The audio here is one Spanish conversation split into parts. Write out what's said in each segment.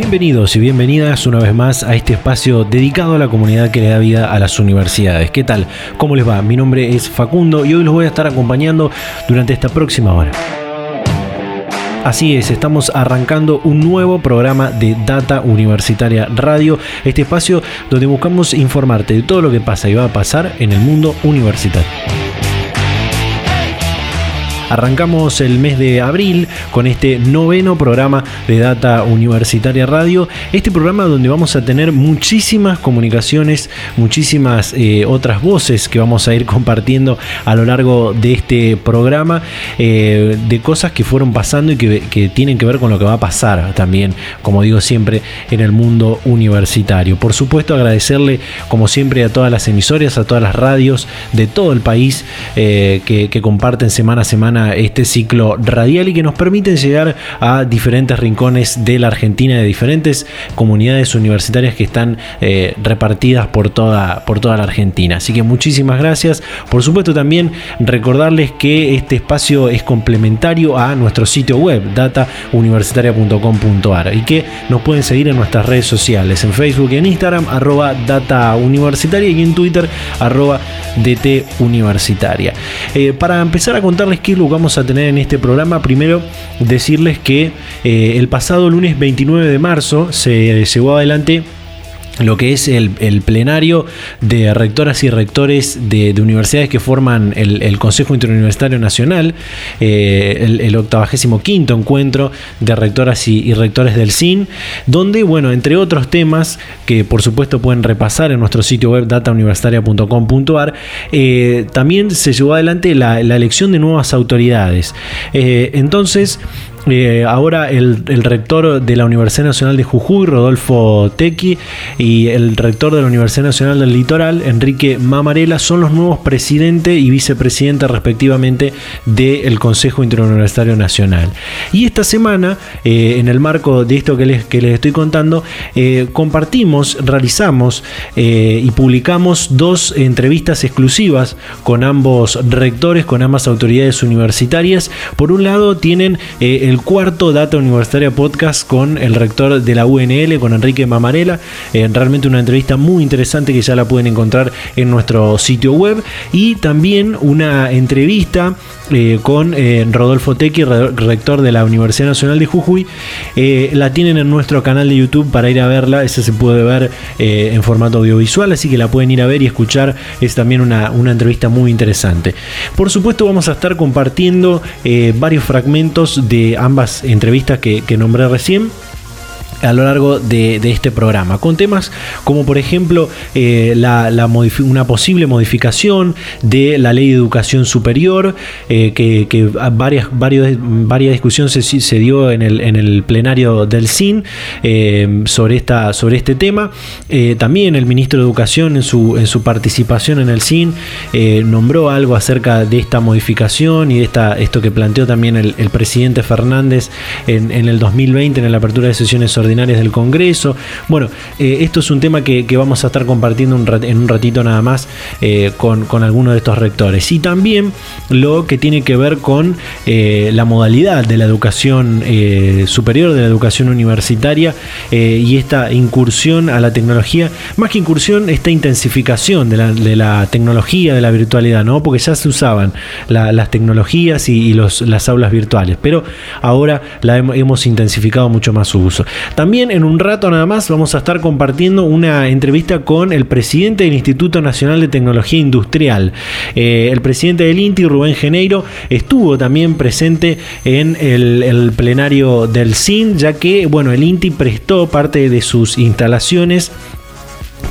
Bienvenidos y bienvenidas una vez más a este espacio dedicado a la comunidad que le da vida a las universidades. ¿Qué tal? ¿Cómo les va? Mi nombre es Facundo y hoy los voy a estar acompañando durante esta próxima hora. Así es, estamos arrancando un nuevo programa de Data Universitaria Radio, este espacio donde buscamos informarte de todo lo que pasa y va a pasar en el mundo universitario. Arrancamos el mes de abril con este noveno programa de Data Universitaria Radio. Este programa donde vamos a tener muchísimas comunicaciones, muchísimas eh, otras voces que vamos a ir compartiendo a lo largo de este programa, eh, de cosas que fueron pasando y que, tienen que ver con lo que va a pasar también, como digo siempre, en el mundo universitario. Por supuesto, agradecerle como siempre a todas las emisoras, a todas las radios de todo el país eh, que comparten semana a semana este ciclo radial y que nos permiten llegar a diferentes rincones de la Argentina, de diferentes comunidades universitarias que están eh, repartidas por toda, por toda la Argentina. Así que muchísimas gracias. Por supuesto también recordarles que este espacio es complementario a nuestro sitio web datauniversitaria.com.ar y que nos pueden seguir en nuestras redes sociales, en Facebook y en Instagram, arroba data universitaria y en Twitter, arroba DT Universitaria. Eh, para empezar a contarles qué lo vamos a tener en este programa, primero decirles que eh, el pasado lunes 29 de marzo se llevó adelante lo que es el, plenario de rectoras y rectores de, universidades que forman el, Consejo Interuniversitario Nacional, eh, el, el, 85 encuentro de rectoras y, rectores del CIN, donde, bueno, entre otros temas que por supuesto pueden repasar en nuestro sitio web datauniversitaria.com.ar, eh, también se llevó adelante la, elección de nuevas autoridades. Eh, entonces, eh, ahora el, rector de la Universidad Nacional de Jujuy, Rodolfo Tequi, y el rector de la Universidad Nacional del Litoral, Enrique Mamarela, son los nuevos presidente y vicepresidente respectivamente del Consejo Interuniversitario Nacional. Y esta semana, eh, en el marco de esto que les, que les estoy contando, eh, compartimos, realizamos y publicamos dos entrevistas exclusivas con ambos rectores, con ambas autoridades universitarias. Por un lado, tienen el cuarto Data Universitaria Podcast con el rector de la UNL, con Enrique Mamarela. Eh, realmente una entrevista muy interesante que ya la pueden encontrar en nuestro sitio web. Y también una entrevista eh, con eh, Rodolfo Tequi, rector de la Universidad Nacional de Jujuy. la tienen en nuestro canal de YouTube para ir a verla. Esa se puede ver en formato audiovisual, así que la pueden ir a ver y escuchar. Es también una, una entrevista muy interesante. Por supuesto, vamos a estar compartiendo varios fragmentos de ambas entrevistas que, que nombré recién a lo largo de, este programa, con temas como por ejemplo eh, la, una posible modificación de la ley de educación superior, eh, que, varias, varios, varias discusiones se, dio en el, en el, plenario del CIN eh, sobre, esta, sobre este tema. también el ministro de Educación en su, en su participación en el CIN nombró algo acerca de esta modificación y de esta, esto que planteó también el, presidente Fernández en, en el 2020 en la apertura de sesiones ordinarias del Congreso. Bueno, eh, esto es un tema que, vamos a estar compartiendo en un ratito nada más eh, con, con algunos de estos rectores. Y también lo que tiene que ver con eh, la modalidad de la educación superior, de la educación universitaria y esta incursión a la tecnología, más que incursión, esta intensificación de la, tecnología, de la virtualidad, ¿no? Porque ya se usaban las tecnologías y, las aulas virtuales, pero ahora la hemos intensificado mucho más su uso. También en un rato nada más vamos a estar compartiendo una entrevista con el presidente del Instituto Nacional de Tecnología Industrial. Eh, el presidente del INTI, Rubén Geneiro, estuvo también presente en el, plenario del CIN, ya que bueno, el INTI prestó parte de sus instalaciones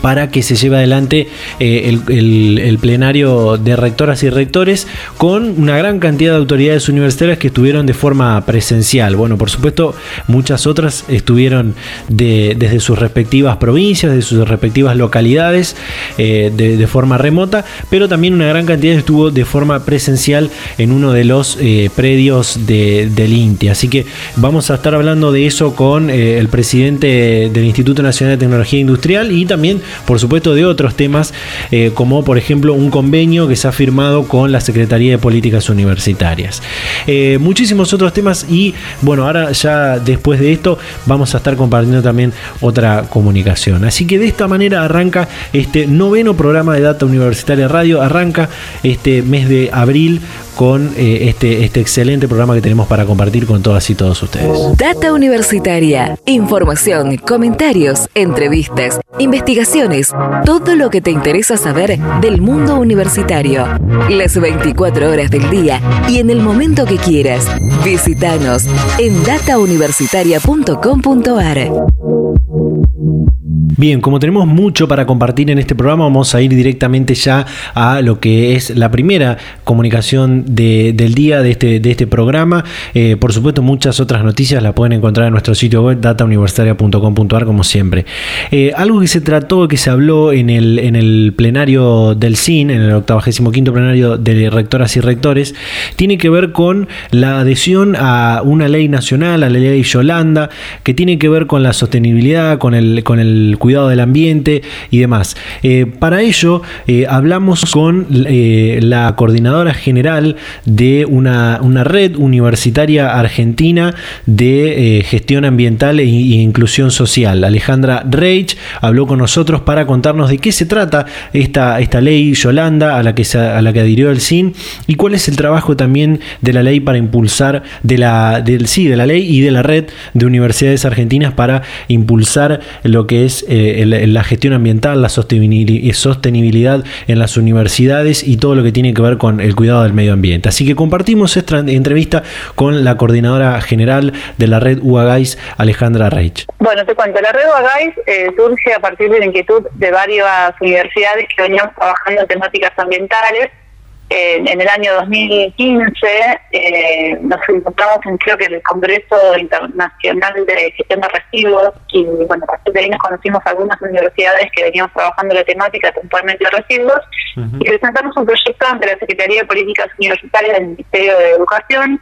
para que se lleve adelante eh, el, plenario de rectoras y rectores con una gran cantidad de autoridades universitarias que estuvieron de forma presencial. Bueno, por supuesto, muchas otras estuvieron desde sus respectivas provincias, de sus respectivas localidades, eh, de, forma remota, pero también una gran cantidad estuvo de forma presencial en uno de los eh, predios del INTI. Así que vamos a estar hablando de eso con el presidente del Instituto Nacional de Tecnología Industrial y también por supuesto, de otros temas, eh, como por ejemplo un convenio que se ha firmado con la Secretaría de Políticas Universitarias. Eh, muchísimos otros temas y bueno, ahora ya después de esto vamos a estar compartiendo también otra comunicación. Así que de esta manera arranca este noveno programa de Data Universitaria Radio, arranca este mes de abril con eh, este, este excelente programa que tenemos para compartir con todas y todos ustedes. Data Universitaria, información, comentarios, entrevistas, investigaciones, todo lo que te interesa saber del mundo universitario. Las 24 horas del día y en el momento que quieras. Visítanos en datauniversitaria.com.ar. Bien, como tenemos mucho para compartir en este programa, vamos a ir directamente ya a lo que es la primera comunicación del día de este, de este programa. Eh, por supuesto, muchas otras noticias las pueden encontrar en nuestro sitio web datauniversitaria.com.ar como siempre. Eh, algo que se trató, que se habló en el, en el plenario del CIN, en el 85 plenario de rectoras y rectores, tiene que ver con la adhesión a una ley nacional, a la ley Yolanda, que tiene que ver con la sostenibilidad, con el, con el cuidado del ambiente y demás. Eh, para ello eh, hablamos con eh, la coordinadora general de una, red universitaria argentina de gestión ambiental e, inclusión social. Alejandra Reich habló con nosotros para contarnos de qué se trata esta, esta ley Yolanda a la, que a la que adhirió el CIN y cuál es el trabajo también de la ley para impulsar de la, del, sí, de la ley y de la red de universidades argentinas para impulsar lo que es eh, la gestión ambiental, la sostenibilidad en las universidades y todo lo que tiene que ver con el cuidado del medio ambiente. Así que compartimos esta entrevista con la coordinadora general de la red UAGAIS, Alejandra Reich. Bueno, te cuento, la red UAGAIS eh, surge a partir de la inquietud de varias universidades que veníamos trabajando en temáticas ambientales en el año 2015 eh, nos encontramos en creo que en el Congreso Internacional de Gestión de Residuos y bueno, a partir de ahí nos conocimos algunas universidades que veníamos trabajando la temática puntualmente de residuos y presentamos un proyecto ante la Secretaría de Políticas Universitarias del Ministerio de Educación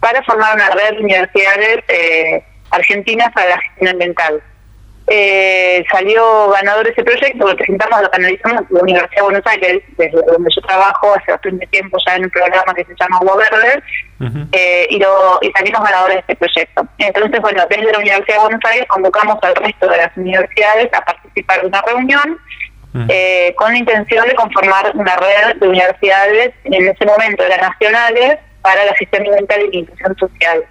para formar una red de universidades eh, argentinas para la gestión ambiental eh, salió ganador ese proyecto, lo presentamos, lo canalizamos en la Universidad de Buenos Aires, desde donde yo trabajo hace bastante tiempo ya en un programa que se llama Agua Verde, eh, y, lo, y salimos ganadores de este proyecto. Entonces, bueno, desde la Universidad de Buenos Aires convocamos al resto de las universidades a participar de una reunión eh, con la intención de conformar una red de universidades, en ese momento eran nacionales, para la gestión ambiental y la inclusión social.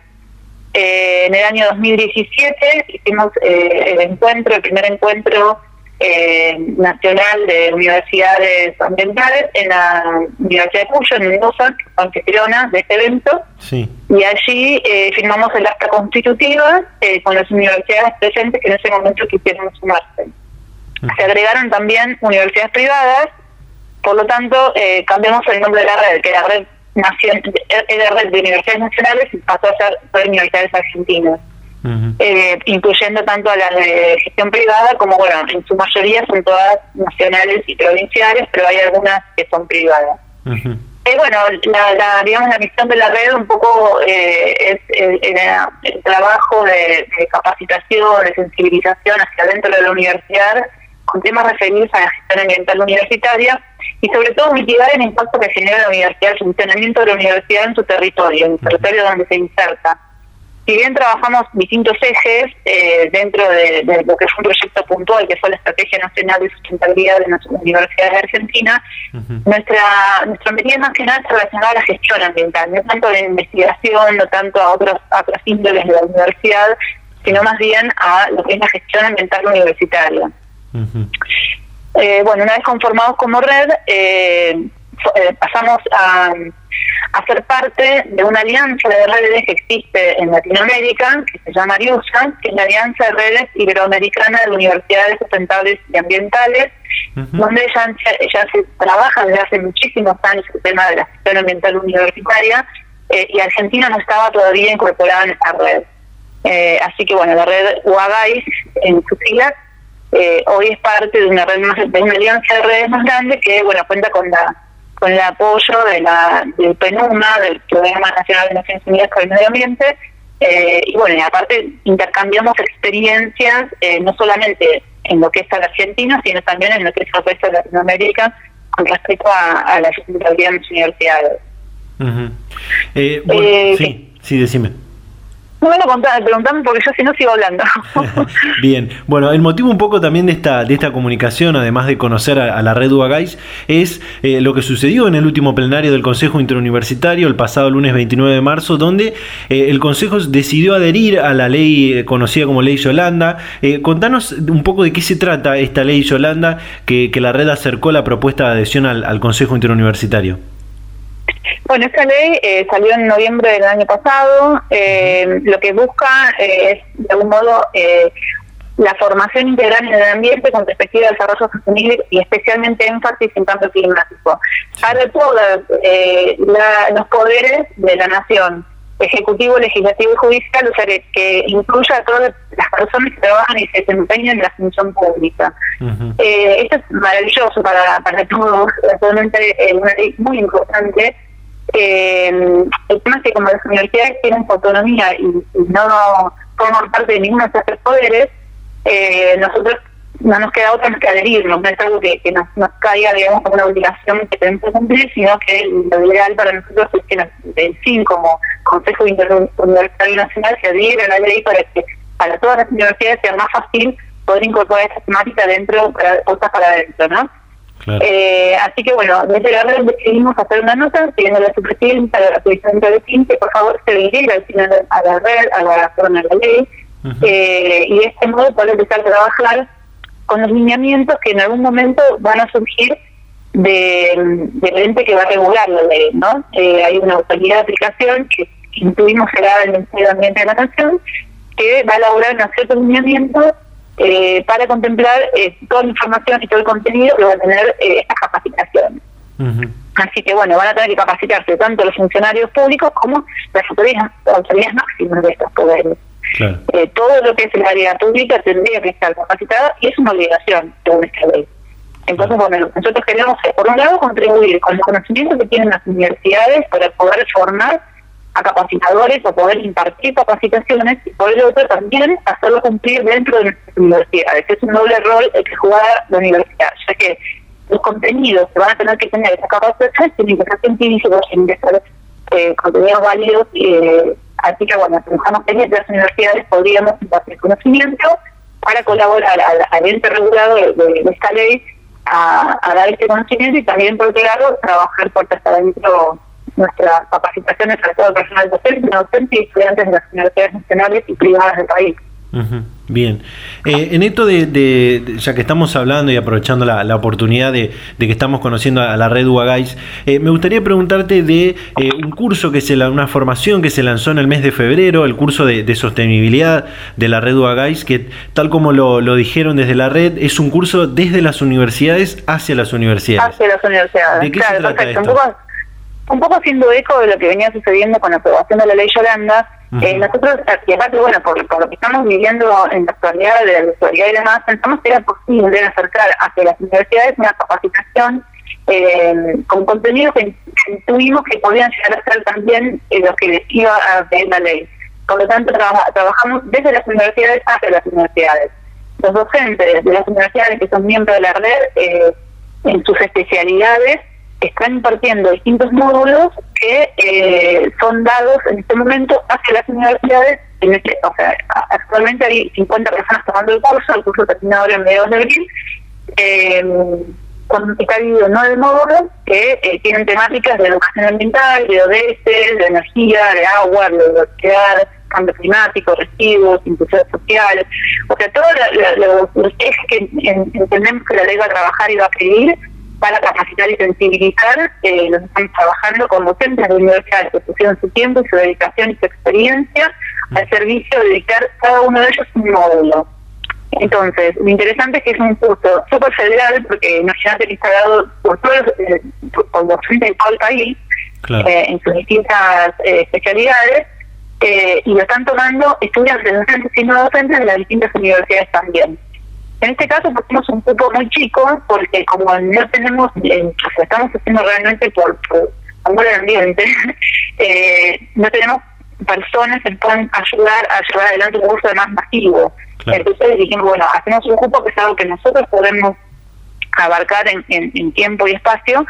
Eh, en el año 2017 hicimos eh, el encuentro, el primer encuentro eh, nacional de universidades ambientales en la Universidad de Cuyo, en Mendoza, anfitriona de este evento. Y allí firmamos el acta constitutiva con las universidades presentes que en ese momento quisieron sumarse. Se agregaron también universidades privadas, por lo tanto cambiamos el nombre de la red, que la red era red de universidades nacionales y pasó a ser universidades argentinas. Eh, incluyendo tanto a las de gestión privada como, bueno, en su mayoría son todas nacionales y provinciales, pero hay algunas que son privadas. Eh, bueno, la, digamos, la misión de la red un poco eh, es el, trabajo de, de, capacitación, de sensibilización hacia dentro de la universidad con temas referidos a la gestión ambiental universitaria y sobre todo mitigar el impacto que genera la universidad, el funcionamiento de la universidad en su territorio, en el territorio donde se inserta. Si bien trabajamos distintos ejes eh, dentro de, lo que fue un proyecto puntual, que fue la Estrategia Nacional de Sustentabilidad de las Universidades de Argentina, nuestra nuestra medida nacional se relacionada a la gestión ambiental, no tanto a la investigación, no tanto a otros, a otras índoles de la universidad, sino más bien a lo que es la gestión ambiental universitaria. Eh, bueno, una vez conformados como red, eh, eh, pasamos a, a, ser parte de una alianza de redes que existe en Latinoamérica, que se llama ARIUSA, que es la Alianza de Redes Iberoamericana de Universidades Sustentables y Ambientales, donde ya, ya se trabaja desde hace muchísimos años el tema de la gestión ambiental universitaria, eh, y Argentina no estaba todavía incorporada en esta red. Eh, así que bueno, la red UAGAIS en su siglas eh, hoy es parte de una red más, de una alianza de redes más grande que bueno cuenta con la con el apoyo de la del PENUMA, del Programa Nacional de Naciones Unidas para el Medio Ambiente, eh, y bueno, y aparte intercambiamos experiencias no solamente en lo que es la Argentina, sino también en lo que es el resto de Latinoamérica con respecto a, la sustentabilidad de las universidades. sí, sí, decime. No me preguntame porque yo si no sigo hablando. Bien, bueno, el motivo un poco también de esta, de esta comunicación, además de conocer a, la red UAGAIS, es eh, lo que sucedió en el último plenario del Consejo Interuniversitario el pasado lunes 29 de marzo, donde eh, el Consejo decidió adherir a la ley eh, conocida como Ley Yolanda. contanos un poco de qué se trata esta Ley Yolanda que, la red acercó la propuesta de adhesión al Consejo Interuniversitario. Bueno, esta ley eh, salió en noviembre del año pasado. Eh, lo que busca eh, es, de algún modo, la formación integral en el ambiente con perspectiva de desarrollo sostenible y especialmente énfasis en cambio climático. Para todos los poderes de la nación, ejecutivo, legislativo y judicial, o sea, que, incluya a todas las personas que trabajan y se desempeñan en la función pública. esto es maravilloso para, para todos, realmente es una ley muy importante eh, el tema es que como las universidades tienen autonomía y, no forman parte de ninguno de esos poderes, eh, nosotros no nos queda otra que adherirnos, no es algo que, nos, nos, caiga, digamos, como una obligación que tenemos que cumplir, sino que lo ideal para nosotros es que el fin como Consejo Interuniversitario Nacional se adhiera a la ley para que para todas las universidades sea más fácil poder incorporar esta temática dentro, para, cosas para adentro, ¿no? Eh, así que bueno, desde la red decidimos hacer una nota pidiendo a la subpresidenta de la presidenta de FIN que por favor se diriga al final a la red, a la, zona de la ley, eh, y de este modo poder empezar a trabajar con los lineamientos que en algún momento van a surgir de, del ente que va a regular la ley, ¿no? Eh, hay una autoridad de aplicación que intuimos será el Ministerio de Ambiente de la Nación, que va a elaborar unos ciertos lineamientos eh, para contemplar eh, toda la información y todo el contenido que va a tener eh, estas capacitaciones. Así que bueno, van a tener que capacitarse tanto los funcionarios públicos como las autoridades, autoridades máximas de estos poderes. todo lo que es el área pública tendría que estar capacitada y es una obligación según esta ley. Entonces, bueno, nosotros queremos, por un lado, contribuir con el conocimiento que tienen las universidades para poder formar a capacitadores o poder impartir capacitaciones y por el otro también hacerlo cumplir dentro de nuestras universidades. Es un doble rol el que juega la universidad, ya que los contenidos que van a tener que tener esa capacitación tienen que ser científicos, tienen que ser eh, contenidos válidos. Eh, así que bueno, pensamos que las universidades podríamos impartir conocimiento para colaborar al, ente regulador de, esta ley a, dar este conocimiento y también por otro lado trabajar puertas adentro nuestras capacitaciones a todo el personal docente, docente y estudiantes de las universidades nacionales y privadas del país. Bien, eh, en esto de, ya que estamos hablando y aprovechando la, oportunidad de, que estamos conociendo a la red UAGAIS, eh, me gustaría preguntarte de eh, un curso que se una formación que se lanzó en el mes de febrero, el curso de, sostenibilidad de la red UAGAIS, que tal como lo, dijeron desde la red, es un curso desde las universidades hacia las universidades. Hacia las universidades. ¿De qué se trata esto? Un poco haciendo eco de lo que venía sucediendo con la aprobación de la ley Yolanda, eh, nosotros, y aparte, bueno, por, lo que estamos viviendo en la actualidad, de la actualidad y demás, pensamos que era posible acercar hacia las universidades una capacitación eh, con contenidos que intuimos que podían llegar a ser también eh, lo que les iba a pedir la ley. Por lo tanto, trabajamos desde las universidades hacia las universidades. Los docentes de las universidades que son miembros de la red, eh, en sus especialidades, están impartiendo distintos módulos que eh, son dados en este momento hacia las universidades. En este, o sea, actualmente hay 50 personas tomando el curso, el curso termina ahora en mediados de abril. Eh, está dividido nueve módulos que eh, tienen temáticas de educación ambiental, de ODS, de energía, de agua, de biodiversidad, cambio climático, residuos, inclusión social. O sea, todo lo, que entendemos que la ley va a trabajar y va a pedir para capacitar y sensibilizar, eh, nos estamos trabajando con docentes de universidades que pusieron su tiempo y su dedicación y su experiencia al servicio de dedicar cada uno de ellos un módulo. Entonces, lo interesante es que es un curso súper federal, porque imagínate que está dado por todos eh, por docentes de todo el país, eh, en sus distintas eh, especialidades, y lo están tomando estudiantes docentes y no docentes de las distintas universidades también. En este caso pusimos un grupo muy chico porque como no tenemos, eh, estamos haciendo realmente por, por amor al ambiente, eh, no tenemos personas que puedan ayudar a llevar adelante un curso de más masivo. Entonces dijimos, bueno, hacemos un grupo que es algo que nosotros podemos abarcar en, en, tiempo y espacio,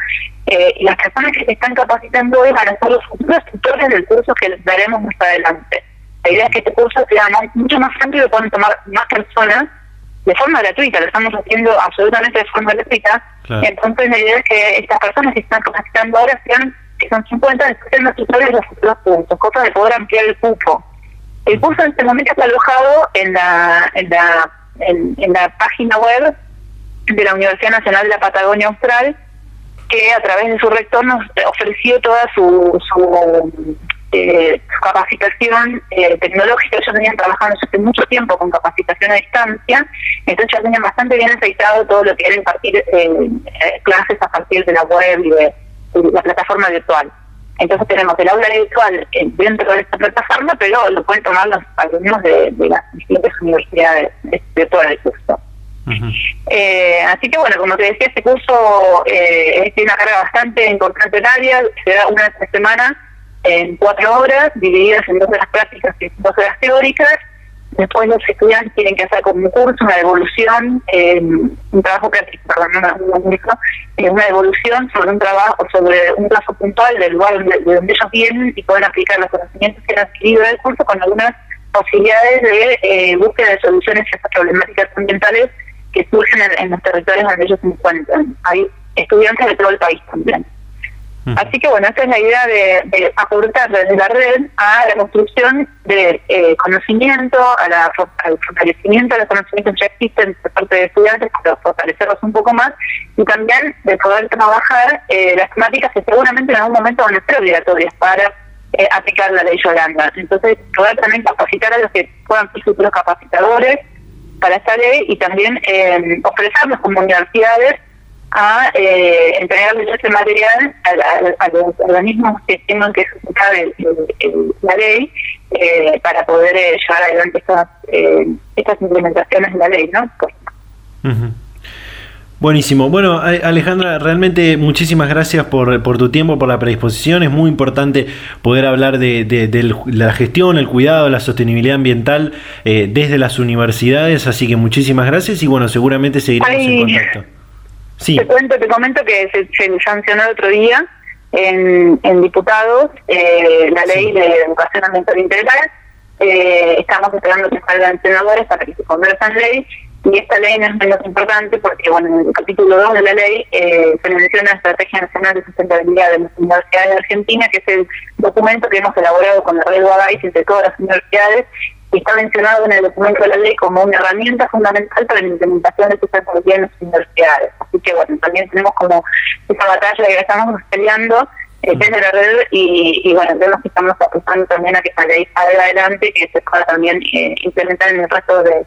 eh, y las personas que se están capacitando hoy van a ser los futuros tutores del curso que les daremos más adelante. La idea es que este curso sea mucho más amplio y puedan tomar más personas de forma gratuita, lo estamos haciendo absolutamente de forma gratuita. Entonces la idea es que estas personas que están capacitando ahora sean, que son 50, después los tutores de los futuros puntos, cosa de poder ampliar el cupo. El curso en este momento está alojado en la, en la, en, la página web de la Universidad Nacional de la Patagonia Austral, que a través de su rector nos ofreció toda su, su eh, capacitación eh, tecnológica. Ellos venían trabajando hace mucho tiempo con capacitación a distancia, entonces ya tenían bastante bien aceitado todo lo que era impartir eh, eh, clases a partir de la web y de, la plataforma virtual. Entonces tenemos el aula virtual dentro de esta plataforma, pero lo pueden tomar los alumnos de, las distintas universidades de todo el curso. así que bueno, como te decía, este curso tiene una carga bastante importante en área, se da una vez semana en cuatro horas, divididas en dos horas prácticas y dos horas teóricas. Después los estudiantes tienen que hacer como un curso, una devolución, eh, un trabajo práctico, perdón, una, eh, una devolución sobre un trabajo, sobre un caso puntual del lugar donde, de donde ellos vienen y pueden aplicar los conocimientos que han adquirido del curso con algunas posibilidades de eh, búsqueda de soluciones a estas problemáticas ambientales que surgen en, en los territorios donde ellos se encuentran. Hay estudiantes de todo el país también. Así que bueno, esta es la idea de, aportar desde la red a la construcción de eh, conocimiento, a la, al fortalecimiento de los conocimientos que ya existen por parte de estudiantes, para fortalecerlos un poco más, y también de poder trabajar eh, las temáticas que seguramente en algún momento van a ser obligatorias para eh, aplicar la ley Yolanda. Entonces, poder también capacitar a los que puedan ser futuros capacitadores para esta ley y también ofrecernos como universidades a eh, entregarles ese material a, los organismos que tengan que ejecutar la ley eh, para poder eh, llevar adelante estas, eh, estas implementaciones de la ley, ¿no? Buenísimo. Bueno, Alejandra, realmente muchísimas gracias por, por, tu tiempo, por la predisposición. Es muy importante poder hablar de, de, la gestión, el cuidado, la sostenibilidad ambiental desde las universidades. Así que muchísimas gracias y bueno, seguramente seguiremos en contacto. Te cuento, te comento que se, se sancionó el otro día en, en diputados eh, la ley de educación ambiental integral. Eh, estamos esperando que salgan senadores para que se convierta en ley. Y esta ley no es menos importante porque, bueno, en el capítulo 2 de la ley eh, se menciona la Estrategia Nacional de Sustentabilidad de las Universidades de Argentina, que es el documento que hemos elaborado con la red Guadais entre todas las universidades está mencionado en el documento de la ley como una herramienta fundamental para la implementación de esta tecnología en las universidades. Así que bueno, también tenemos como esa batalla que estamos peleando eh, desde la red y, y, bueno, vemos que estamos apostando también a que esta ley salga adelante y que se pueda también eh, implementar en el resto de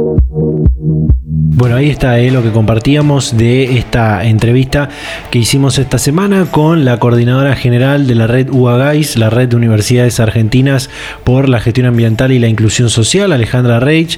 Bueno, ahí está eh, lo que compartíamos de esta entrevista que hicimos esta semana con la coordinadora general de la red UAGAIS, la red de universidades argentinas por la gestión ambiental y la inclusión social, Alejandra Reich,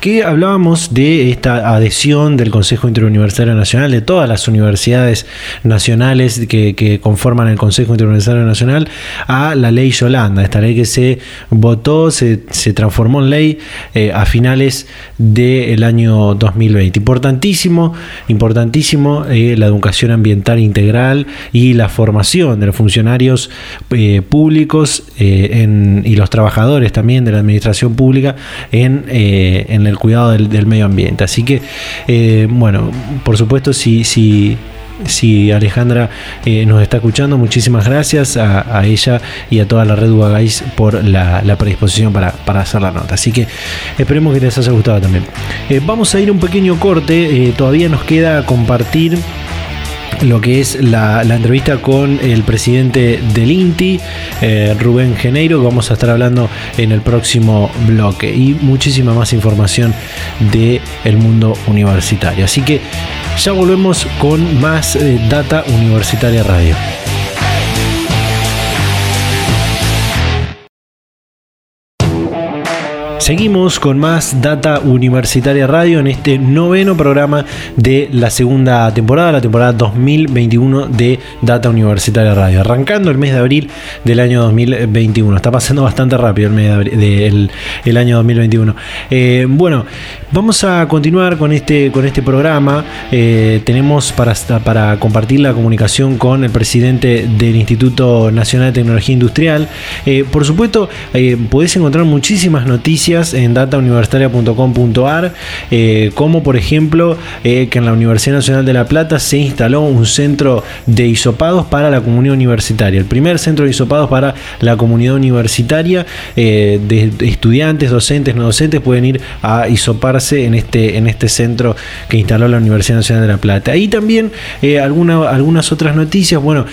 que hablábamos de esta adhesión del Consejo Interuniversitario Nacional, de todas las universidades nacionales que, conforman el Consejo Interuniversitario Nacional, a la ley Yolanda, esta ley que se votó, se, transformó en ley eh, a finales del año 2000 2020. Importantísimo, importantísimo eh, la educación ambiental integral y la formación de los funcionarios eh, públicos y los trabajadores también de la administración pública en, el cuidado del, medio ambiente. Así que, bueno, por supuesto, si, si si Alejandra eh, nos está escuchando, muchísimas gracias a, ella y a toda la red Guagais por la, predisposición para, hacer la nota. Así que esperemos que les haya gustado también. Eh, vamos a ir un pequeño corte, eh, todavía nos queda compartir lo que es la, entrevista con el presidente del INTI, Rubén Geneiro, vamos a estar hablando en el próximo bloque y muchísima más información del el mundo universitario. Así que ya volvemos con más eh, Data Universitaria Radio. Seguimos con más Data Universitaria Radio en este noveno programa de la segunda temporada, la temporada 2021 de Data Universitaria Radio. Arrancando el mes de abril del año 2021. Está pasando bastante rápido el mes de abril, del año 2021. Eh, bueno, vamos a continuar con este, con este programa. Eh, tenemos para, para compartir la comunicación con el presidente del Instituto Nacional de Tecnología Industrial. Eh, por supuesto, podéis encontrar muchísimas noticias en datauniversitaria.com.ar, eh, como por ejemplo eh, que en la Universidad Nacional de La Plata se instaló un centro de isopados para la comunidad universitaria, el primer centro de isopados para la comunidad universitaria, eh, de, estudiantes, docentes, no docentes pueden ir a isoparse en este, en este centro que instaló la Universidad Nacional de La Plata. Y también alguna, algunas otras noticias, bueno,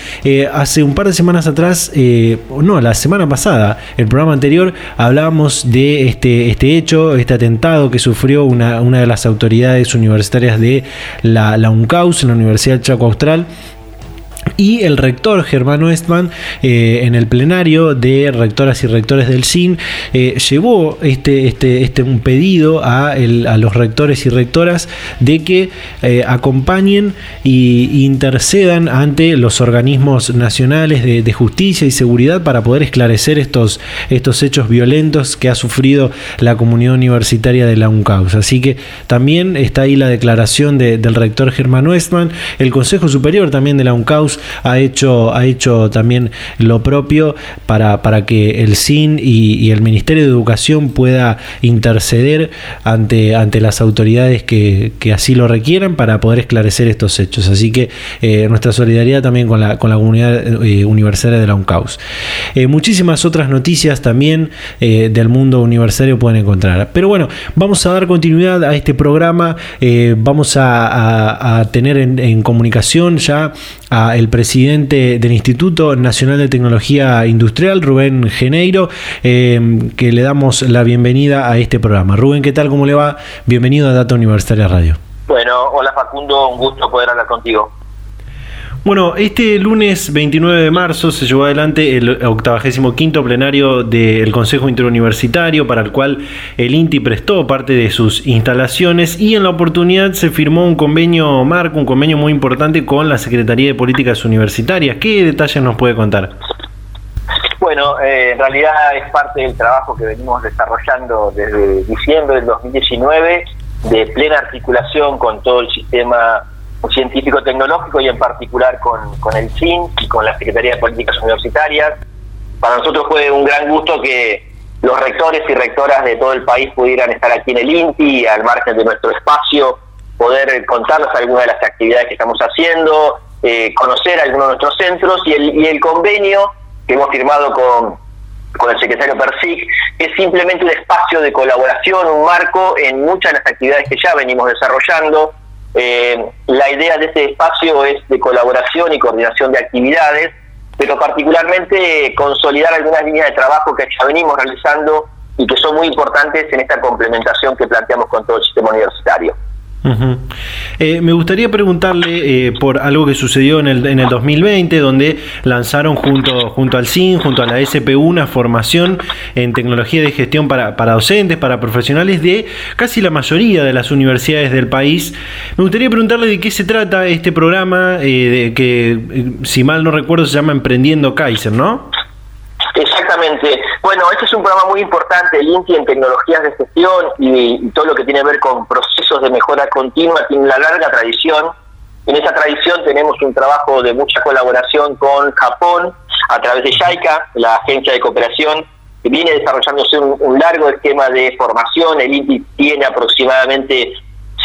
hace un par de semanas atrás, no, la semana pasada, el programa anterior, hablábamos de este este, este, hecho, este atentado que sufrió una, una de las autoridades universitarias de la, la UNCAUS, en la Universidad Chaco Austral, y el rector Germán Estman eh, en el plenario de rectoras y rectores del CIN eh, llevó este, este, este, un pedido a, los rectores y rectoras de que eh, acompañen e intercedan ante los organismos nacionales de, justicia y seguridad para poder esclarecer estos, estos hechos violentos que ha sufrido la comunidad universitaria de la UNCAUS. Así que también está ahí la declaración del rector Germán Westman, el Consejo Superior también de la UNCAUS ha hecho, ha hecho también lo propio para, para que el SIN y, el Ministerio de Educación pueda interceder ante, ante las autoridades que, así lo requieran para poder esclarecer estos hechos. Así que eh, nuestra solidaridad también con la, con la comunidad eh, universitaria de la UNCAUS. Eh, muchísimas otras noticias también del mundo universitario pueden encontrar. Pero bueno, vamos a dar continuidad a este programa. vamos a, tener en, en comunicación ya a el presidente del Instituto Nacional de Tecnología Industrial, Rubén Geneiro, eh, que le damos la bienvenida a este programa. Rubén, ¿qué tal? ¿Cómo le va? Bienvenido a Data Universitaria Radio. Bueno, hola Facundo, un gusto poder hablar contigo. Bueno, este lunes 29 de marzo se llevó adelante el 85 plenario del Consejo Interuniversitario, para el cual el INTI prestó parte de sus instalaciones y en la oportunidad se firmó un convenio marco, un convenio muy importante con la Secretaría de Políticas Universitarias. ¿Qué detalles nos puede contar? Bueno, eh, en realidad es parte del trabajo que venimos desarrollando desde diciembre del 2019, de plena articulación con todo el sistema científico-tecnológico y en particular con, con el CIN y con la Secretaría de Políticas Universitarias. Para nosotros fue un gran gusto que los rectores y rectoras de todo el país pudieran estar aquí en el INTI, al margen de nuestro espacio, poder contarnos algunas de las actividades que estamos haciendo, eh, conocer algunos de nuestros centros y el, y el convenio que hemos firmado con, con el secretario Persic es simplemente un espacio de colaboración, un marco en muchas de las actividades que ya venimos desarrollando eh, la idea de este espacio es de colaboración y coordinación de actividades, pero particularmente consolidar algunas líneas de trabajo que ya venimos realizando y que son muy importantes en esta complementación que planteamos con todo el sistema universitario. Eh, me gustaría preguntarle eh, por algo que sucedió en el, en el 2020, donde lanzaron junto, junto al CIN, junto a la SPU, una formación en tecnología de gestión para, para docentes, para profesionales de casi la mayoría de las universidades del país. Me gustaría preguntarle de qué se trata este programa, eh, de, que si mal no recuerdo se llama Emprendiendo Kaiser, ¿no? Bueno, este es un programa muy importante, el INTI en tecnologías de gestión y, todo lo que tiene que ver con procesos de mejora continua, tiene una larga tradición. En esa tradición tenemos un trabajo de mucha colaboración con Japón a través de JICA, la agencia de cooperación, que viene desarrollándose un, largo esquema de formación. El INTI tiene aproximadamente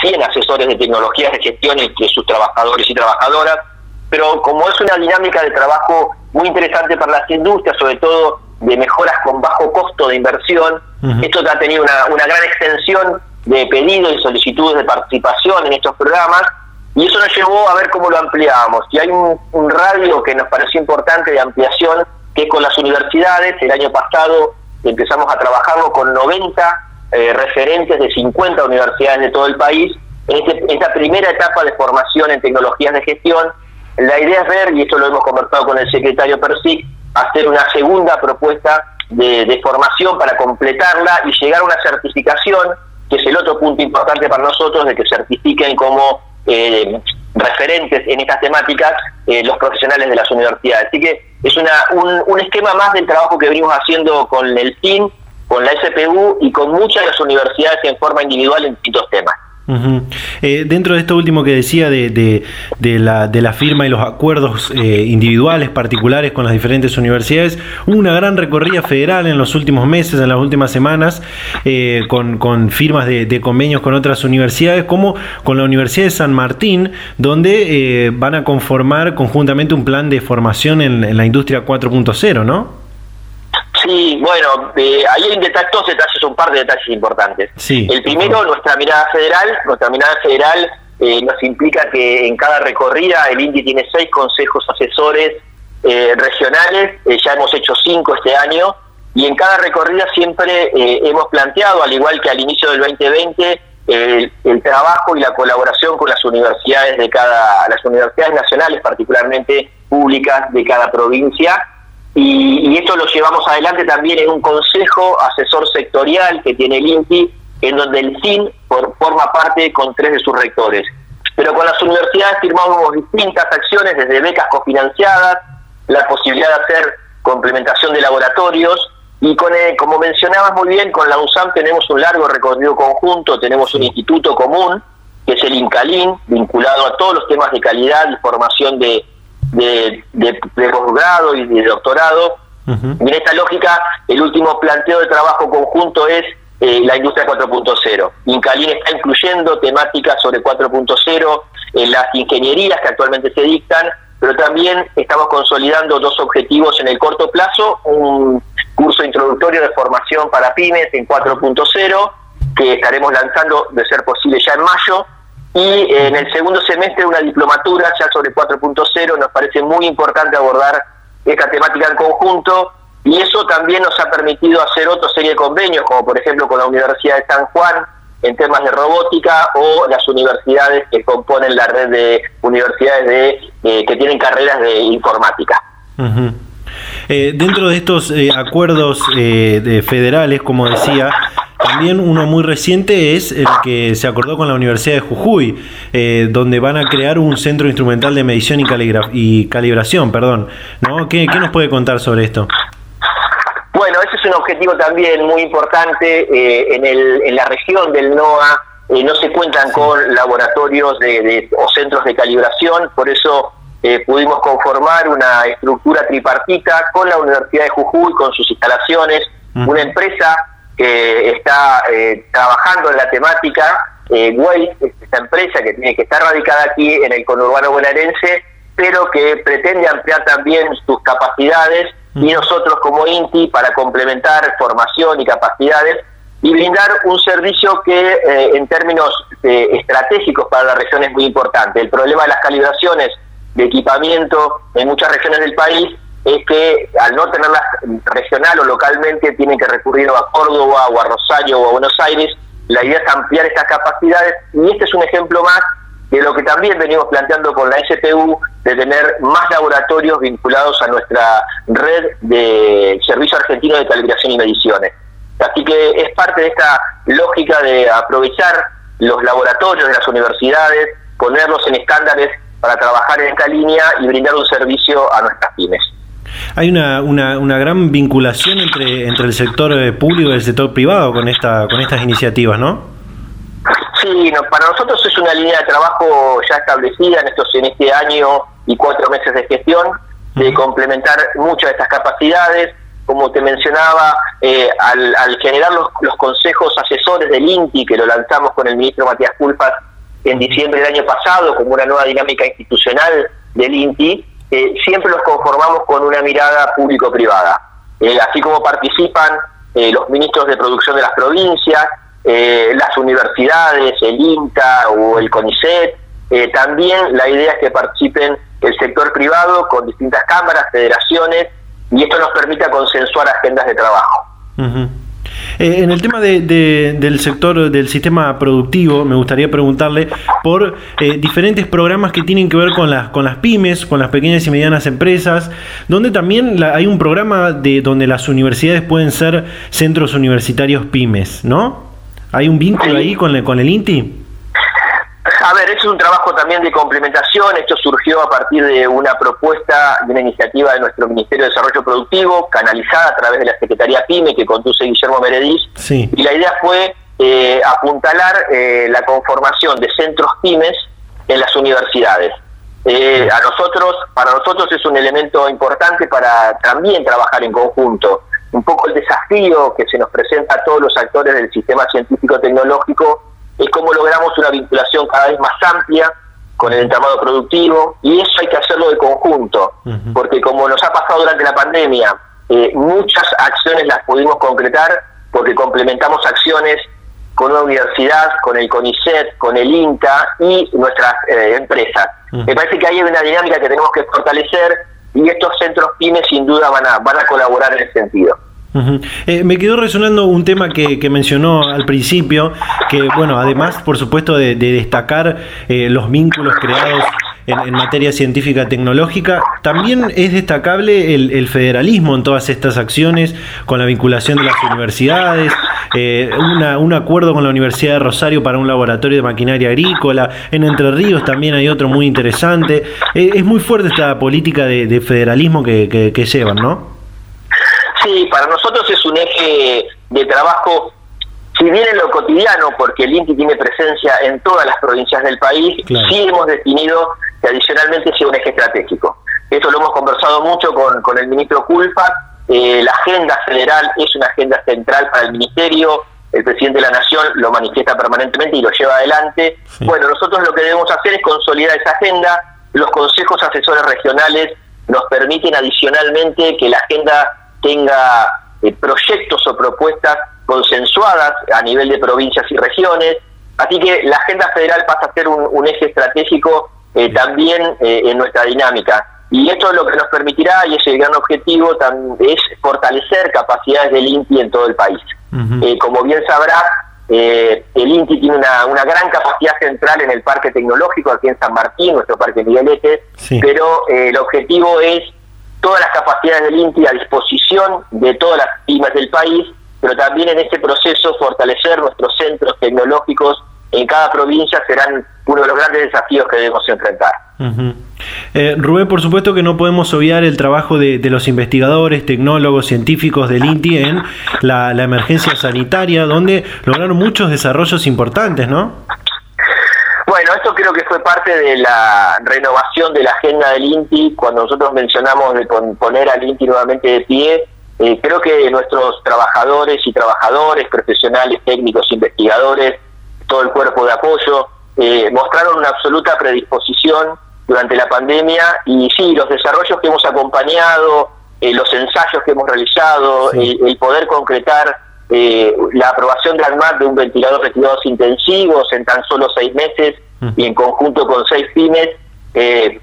100 asesores de tecnologías de gestión entre sus trabajadores y trabajadoras, pero como es una dinámica de trabajo muy interesante para las industrias, sobre todo de mejoras con bajo costo de inversión. Esto ha tenido una, una gran extensión de pedidos y solicitudes de participación en estos programas y eso nos llevó a ver cómo lo ampliábamos. Y hay un, radio que nos pareció importante de ampliación, que es con las universidades. El año pasado empezamos a trabajarlo con 90 eh, referentes de 50 universidades de todo el país. En, este, esta primera etapa de formación en tecnologías de gestión, la idea es ver, y esto lo hemos conversado con el secretario Persic, hacer una segunda propuesta de, formación para completarla y llegar a una certificación, que es el otro punto importante para nosotros, de que certifiquen como eh, referentes en estas temáticas eh, los profesionales de las universidades. Así que es una, un, esquema más del trabajo que venimos haciendo con el TIN, con la SPU y con muchas de las universidades en forma individual en distintos temas. Eh, dentro de esto último que decía de, de, la, de la, firma y los acuerdos eh, individuales, particulares con las diferentes universidades, una gran recorrida federal en los últimos meses, en las últimas semanas, eh, con, con, firmas de, convenios con otras universidades, como con la Universidad de San Martín, donde van a conformar conjuntamente un plan de formación en, en la industria 4.0, ¿no? Sí, bueno, eh, ahí hay dos detalles, un par de detalles importantes. el primero, nuestra mirada federal, nuestra mirada federal eh, nos implica que en cada recorrida el INDI tiene seis consejos asesores eh, regionales, eh, ya hemos hecho cinco este año, y en cada recorrida siempre hemos planteado, al igual que al inicio del 2020, el, el, trabajo y la colaboración con las universidades de cada, las universidades nacionales, particularmente públicas de cada provincia, y, esto lo llevamos adelante también en un consejo asesor sectorial que tiene el INPI, en donde el CIN forma parte con tres de sus rectores. Pero con las universidades firmamos distintas acciones, desde becas cofinanciadas, la posibilidad de hacer complementación de laboratorios, y con, eh, como mencionabas muy bien, con la USAM tenemos un largo recorrido conjunto, tenemos un instituto común, que es el INCALIN, vinculado a todos los temas de calidad y formación de, de, de, posgrado y de doctorado. Y en esta lógica, el último planteo de trabajo conjunto es eh, la industria 4.0. Incalín está incluyendo temáticas sobre 4.0 en las ingenierías que actualmente se dictan, pero también estamos consolidando dos objetivos en el corto plazo, un curso introductorio de formación para pymes en 4.0, que estaremos lanzando, de ser posible, ya en mayo, y en el segundo semestre una diplomatura ya sobre 4.0. Nos parece muy importante abordar esta temática en conjunto y eso también nos ha permitido hacer otra serie de convenios, como por ejemplo con la Universidad de San Juan en temas de robótica o las universidades que componen la red de universidades de, eh, que tienen carreras de informática. Eh, dentro de estos eh, acuerdos de federales, como decía, también uno muy reciente es el que se acordó con la Universidad de Jujuy, eh, donde van a crear un centro instrumental de medición y, y calibración. Perdón, ¿no? ¿Qué, nos puede contar sobre esto? Bueno, ese es un objetivo también muy importante. Eh, en, el, en la región del NOA eh, no se cuentan con laboratorios de, o centros de calibración, por eso pudimos conformar una estructura tripartita con la Universidad de Jujuy, con sus instalaciones, una empresa que está eh, trabajando en la temática. Eh, esta empresa que tiene que estar radicada aquí en el conurbano bonaerense, pero que pretende ampliar también sus capacidades y nosotros como INTI para complementar formación y capacidades y brindar un servicio que eh, en términos eh, estratégicos para la región es muy importante. El problema de las calibraciones de equipamiento en muchas regiones del país es que al no tenerlas regional o localmente tienen que recurrir a Córdoba o a Rosario o a Buenos Aires. La idea es ampliar estas capacidades y este es un ejemplo más de lo que también venimos planteando con la SPU, de tener más laboratorios vinculados a nuestra red de Servicio Argentino de Calibración y Mediciones. Así que es parte de esta lógica de aprovechar los laboratorios de las universidades, ponerlos en estándares para trabajar en esta línea y brindar un servicio a nuestras pymes. Hay una, una, una, gran vinculación entre, entre el sector eh, público y el sector privado con, esta, con estas iniciativas, ¿no? Sí, para nosotros es una línea de trabajo ya establecida en, estos, en este año y cuatro meses de gestión, de complementar muchas de estas capacidades. Como te mencionaba, eh, al, generar los, los, consejos asesores del INTI, que lo lanzamos con el ministro Matías Culpas en diciembre del año pasado, como una nueva dinámica institucional del INTI, eh, siempre los conformamos con una mirada público-privada. Eh, así como participan los ministros de producción de las provincias, las universidades, el INTA o el CONICET, también la idea es que participen el sector privado con distintas cámaras, federaciones, y esto nos permite consensuar agendas de trabajo. Eh, en el tema del sector del sistema productivo, me gustaría preguntarle por eh, diferentes programas que tienen que ver con las, con las pymes, con las pequeñas y medianas empresas, donde también hay un programa de donde las universidades pueden ser centros universitarios pymes, ¿no? ¿Hay un vínculo ahí con, con el INTI? A ver, es un trabajo también de complementación. Esto surgió a partir de una propuesta, de una iniciativa de nuestro Ministerio de Desarrollo Productivo, canalizada a través de la Secretaría PYME que conduce Guillermo Meredís. Y la idea fue eh, apuntalar eh, la conformación de centros pymes en las universidades. Eh, a nosotros, para nosotros es un elemento importante para también trabajar en conjunto. Un poco el desafío que se nos presenta a todos los actores del sistema científico-tecnológico es cómo logramos una vinculación cada vez más amplia con el entramado productivo y eso hay que hacerlo de conjunto, porque como nos ha pasado durante la pandemia, eh, muchas acciones las pudimos concretar porque complementamos acciones con una universidad, con el CONICET, con el INTA y nuestras eh, empresas. Me parece que hay una dinámica que tenemos que fortalecer y estos centros pymes sin duda van a, van a colaborar en ese sentido. Eh, me quedó resonando un tema que, mencionó al principio, que bueno, además por supuesto de, destacar eh, los vínculos creados en, materia científica tecnológica, también es destacable el, federalismo en todas estas acciones, con la vinculación de las universidades, eh, un acuerdo con la Universidad de Rosario para un laboratorio de maquinaria agrícola, en Entre Ríos también hay otro muy interesante. es muy fuerte esta política de, federalismo que llevan, ¿no? Sí, para nosotros es un eje de trabajo, si bien en lo cotidiano, porque el INTI tiene presencia en todas las provincias del país, sí hemos definido que adicionalmente sea un eje estratégico. Esto lo hemos conversado mucho con, con el ministro Culpa. Eh, la agenda federal es una agenda central para el ministerio. El presidente de la Nación lo manifiesta permanentemente y lo lleva adelante. Bueno, nosotros lo que debemos hacer es consolidar esa agenda. Los consejos asesores regionales nos permiten adicionalmente que la agenda tenga eh, proyectos o propuestas consensuadas a nivel de provincias y regiones. Así que la agenda federal pasa a ser un, eje estratégico eh, también eh, en nuestra dinámica. Y esto lo que nos permitirá, y es el gran objetivo, es fortalecer capacidades del INTI en todo el país. como bien sabrá, el INTI tiene una, una, gran capacidad central en el parque tecnológico aquí en San Martín, nuestro parque Miguelete, pero el objetivo es todas las capacidades del INTI a disposición de todas las pymes del país, pero también en este proceso fortalecer nuestros centros tecnológicos en cada provincia serán uno de los grandes desafíos que debemos enfrentar. Eh, Rubén, por supuesto que no podemos obviar el trabajo de, los investigadores, tecnólogos, científicos del INTI en la emergencia sanitaria, donde lograron muchos desarrollos importantes, ¿no? Creo que fue parte de la renovación de la agenda del INTI, cuando nosotros mencionamos de poner al INTI nuevamente de pie, eh, creo que nuestros trabajadores y trabajadores, profesionales, técnicos, investigadores, todo el cuerpo de apoyo, eh, mostraron una absoluta predisposición durante la pandemia y sí, los desarrollos que hemos acompañado, eh, los ensayos que hemos realizado, el, poder concretar la aprobación de ANMAT de un ventilador de cuidados intensivos en tan solo seis meses, y en conjunto con seis pymes, eh,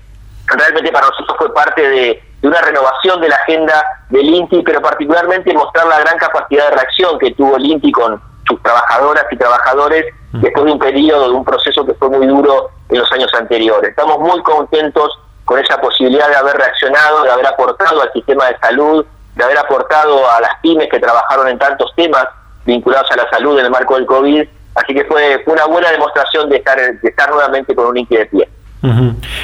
realmente para nosotros fue parte de, una renovación de la agenda del INTI, pero particularmente mostrar la gran capacidad de reacción que tuvo el INTI con sus trabajadoras y trabajadores después de un periodo, de un proceso que fue muy duro en los años anteriores. Estamos muy contentos con esa posibilidad de haber reaccionado, de haber aportado al sistema de salud, de haber aportado a las pymes que trabajaron en tantos temas vinculados a la salud en el marco del COVID Así que fue, una buena demostración de estar, de estar nuevamente con un Inti de pie.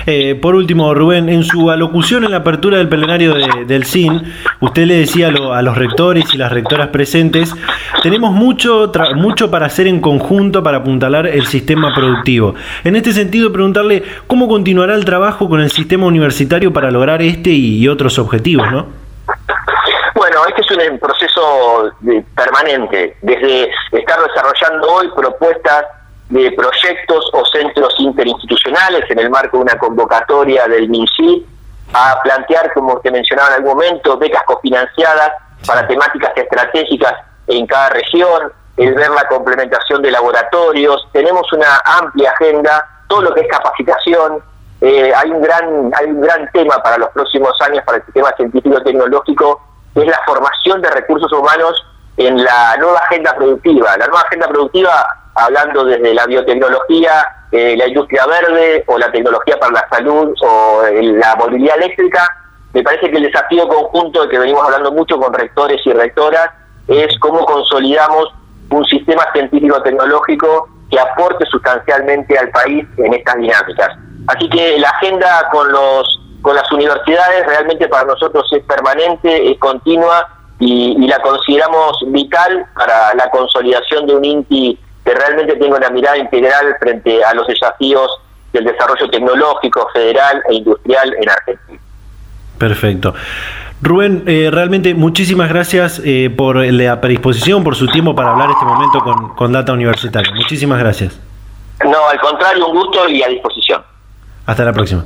Eh, por último, Rubén, en su alocución en la apertura del plenario del CIN, usted le decía a, los rectores y las rectoras presentes, tenemos mucho, mucho para hacer en conjunto para apuntalar el sistema productivo. En este sentido, preguntarle cómo continuará el trabajo con el sistema universitario para lograr este y otros objetivos, ¿no? Es un proceso permanente, desde estar desarrollando hoy propuestas de proyectos o centros interinstitucionales en el marco de una convocatoria del MINSI a plantear, como te mencionaba en algún momento, becas cofinanciadas para temáticas estratégicas en cada región, el ver la complementación de laboratorios, tenemos una amplia agenda, todo lo que es capacitación, eh, hay un gran hay un gran tema para los próximos años para el sistema científico tecnológico es la formación de recursos humanos en la nueva agenda productiva la nueva agenda productiva hablando desde la biotecnología, eh, la industria verde o la tecnología para la salud o eh, la movilidad eléctrica, me parece que el desafío conjunto de que venimos hablando mucho con rectores y rectoras es cómo consolidamos un sistema científico-tecnológico que aporte sustancialmente al país en estas dinámicas. Así que la agenda con los con las universidades realmente para nosotros es permanente, es continua y, y la consideramos vital para la consolidación de un INTI que realmente tenga una mirada integral frente a los desafíos del desarrollo tecnológico, federal e industrial en Argentina. Perfecto. Rubén, eh, realmente muchísimas gracias eh, por la predisposición, por su tiempo para hablar este momento con, con Data Universitaria. Muchísimas gracias. No, al contrario, un gusto y a disposición. Hasta la próxima.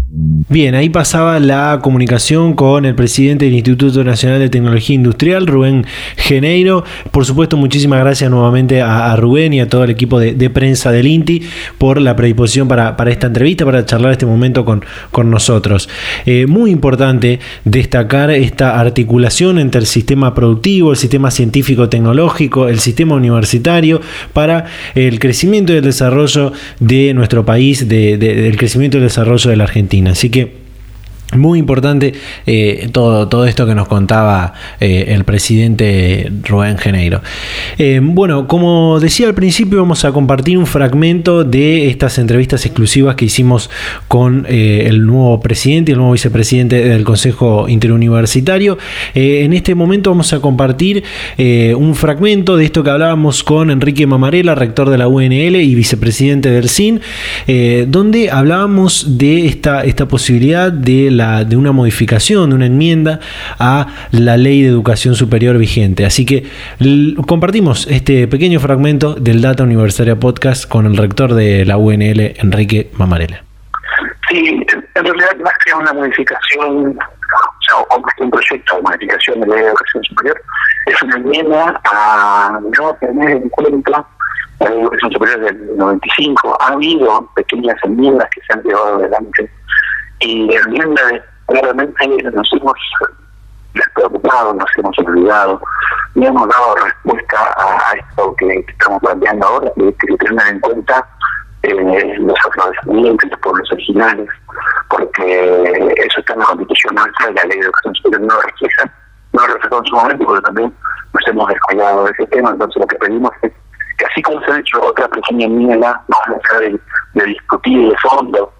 Bien, ahí pasaba la comunicación con el presidente del Instituto Nacional de Tecnología Industrial, Rubén Geneiro. Por supuesto, muchísimas gracias nuevamente a, Rubén y a todo el equipo de, prensa del INTI por la predisposición para, esta entrevista, para charlar este momento con, nosotros. Eh, muy importante destacar esta articulación entre el sistema productivo, el sistema científico-tecnológico, el sistema universitario, para el crecimiento y el desarrollo de nuestro país, del crecimiento y el desarrollo de la Argentina. Así que muy importante eh, todo, todo esto que nos contaba eh, el presidente Rubén Geneiro. Eh, bueno, como decía al principio, vamos a compartir un fragmento de estas entrevistas exclusivas que hicimos con el nuevo presidente y el nuevo vicepresidente del Consejo Interuniversitario. en este momento vamos a compartir un fragmento de esto que hablábamos con Enrique Mamarela, rector de la UNL y vicepresidente del CIN, donde hablábamos de esta, esta posibilidad de la de una modificación, de una enmienda a la ley de educación superior vigente. Así que compartimos este pequeño fragmento del Data Universitaria Podcast con el rector de la UNL, Enrique Mamarela. Sí, en realidad más que una modificación, o más que un proyecto de modificación de la ley de educación superior, es una enmienda a no tener en cuenta la educación superior del 95. Ha habido pequeñas enmiendas que se han llevado adelante y la enmienda claramente nos hemos despreocupado, nos hemos olvidado, y hemos dado respuesta a esto que estamos planteando ahora, que, que tengan en cuenta eh, los afrodescendientes, los pueblos originales, porque eso está en la constitución nuestra y la ley de educación superior no refleja, no refleja en su momento, porque también nos hemos descuidado de ese tema, entonces lo que pedimos es que así como se ha hecho otra pequeña enmienda, más allá de, de discutir de fondo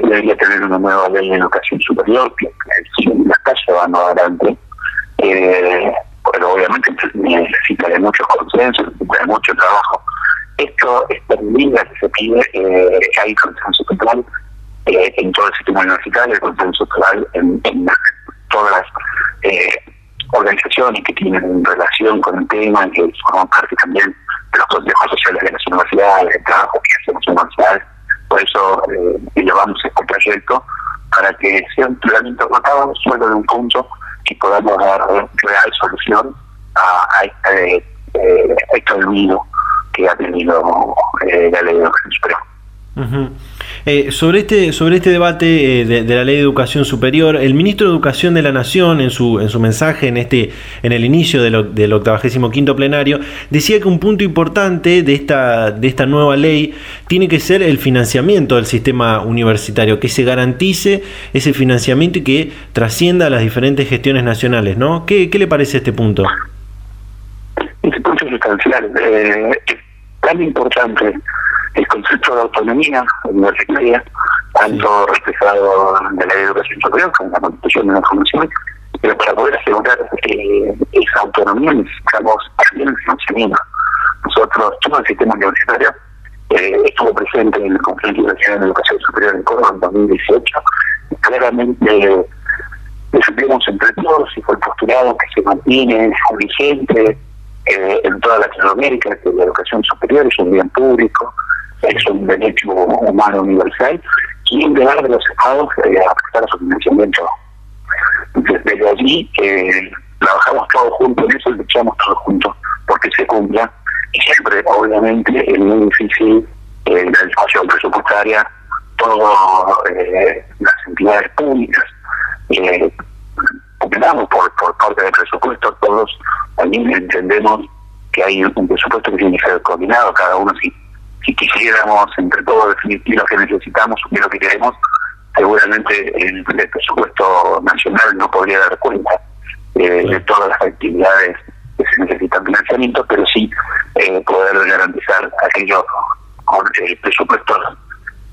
debería tener una nueva ley de educación superior que la está llevando adelante. Eh, pero obviamente necesita de muchos consensos, de mucho trabajo. Esto, esta medida que se pide, eh, hay consenso total eh, en todo el sistema universitario, hay consenso total en, todas las eh, organizaciones que tienen relación con el tema, que forman parte también de los consejos sociales de las universidades, el trabajo que hacemos en universidades por eso eh, llevamos este proyecto para que sea un tratamiento rotado solo de un punto y podamos dar real solución a, a este, eh, este que ha tenido eh, la ley de Eh, sobre, este, sobre este debate eh, de, la ley de educación superior, el ministro de Educación de la Nación, en su, en su mensaje en, este, en el inicio del, del 85 plenario, decía que un punto importante de esta, de esta nueva ley tiene que ser el financiamiento del sistema universitario, que se garantice ese financiamiento y que trascienda a las diferentes gestiones nacionales. ¿no? ¿Qué, qué le parece este punto? Este punto es sustancial. Eh, tan importante el concepto de autonomía universitaria, tanto reflejado en la educación superior como en la constitución de la formación, pero para poder asegurar eh, esa autonomía necesitamos también el financiamiento. Nosotros, todo el sistema universitario, eh, estuvo presente en el Conferencia Nacional de Educación Superior en Córdoba en 2018, y claramente supimos entre todos y fue postulado que se mantiene vigente eh, en toda Latinoamérica, que la educación superior es un bien público, es un derecho humano universal, y en lugar de los estados eh, afectar a su financiamiento. Desde allí eh, trabajamos todos juntos en eso luchamos todos juntos porque se cumpla. Y siempre, obviamente, es muy difícil eh, la presupuestaria, todas eh, las entidades públicas, eh, por, por parte del presupuesto, todos también entendemos que hay un presupuesto que tiene que ser coordinado, cada uno si si quisiéramos entre todos definir lo que necesitamos o qué lo que queremos, seguramente el, presupuesto nacional no podría dar cuenta eh, de todas las actividades que se necesitan. Financiamiento, pero sí eh, poder garantizar aquellos con eh, presupuestos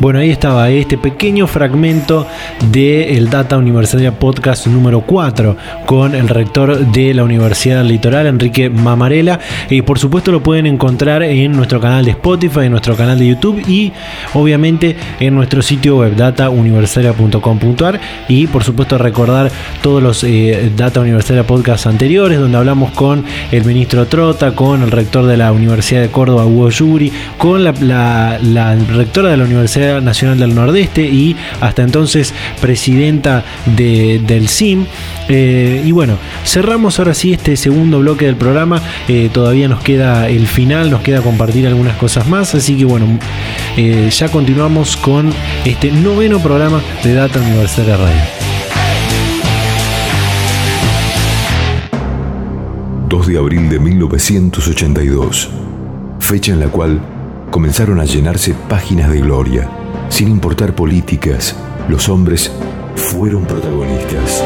Bueno, ahí estaba este pequeño fragmento del Data Universitaria Podcast número 4 con el rector de la Universidad Litoral, Enrique Mamarela. Y por supuesto lo pueden encontrar en nuestro canal de Spotify, en nuestro canal de YouTube y obviamente en nuestro sitio web datauniversitaria.com.ar y por supuesto recordar todos los eh, Data Universitaria Podcast anteriores donde hablamos con el ministro Trota, con el rector de la Universidad de Córdoba, Hugo Yuri, con la rectora de la Universidad Nacional del Nordeste y hasta entonces presidenta del CIM. Eh, y bueno, cerramos ahora sí este segundo bloque del programa. Eh, todavía nos queda el final, nos queda compartir algunas cosas más. Así que bueno, eh, ya continuamos con este noveno programa de Data Universitaria Radio. 2 de abril de 1982, fecha en la cual comenzaron a llenarse páginas de gloria. Sin importar políticas, los hombres fueron protagonistas.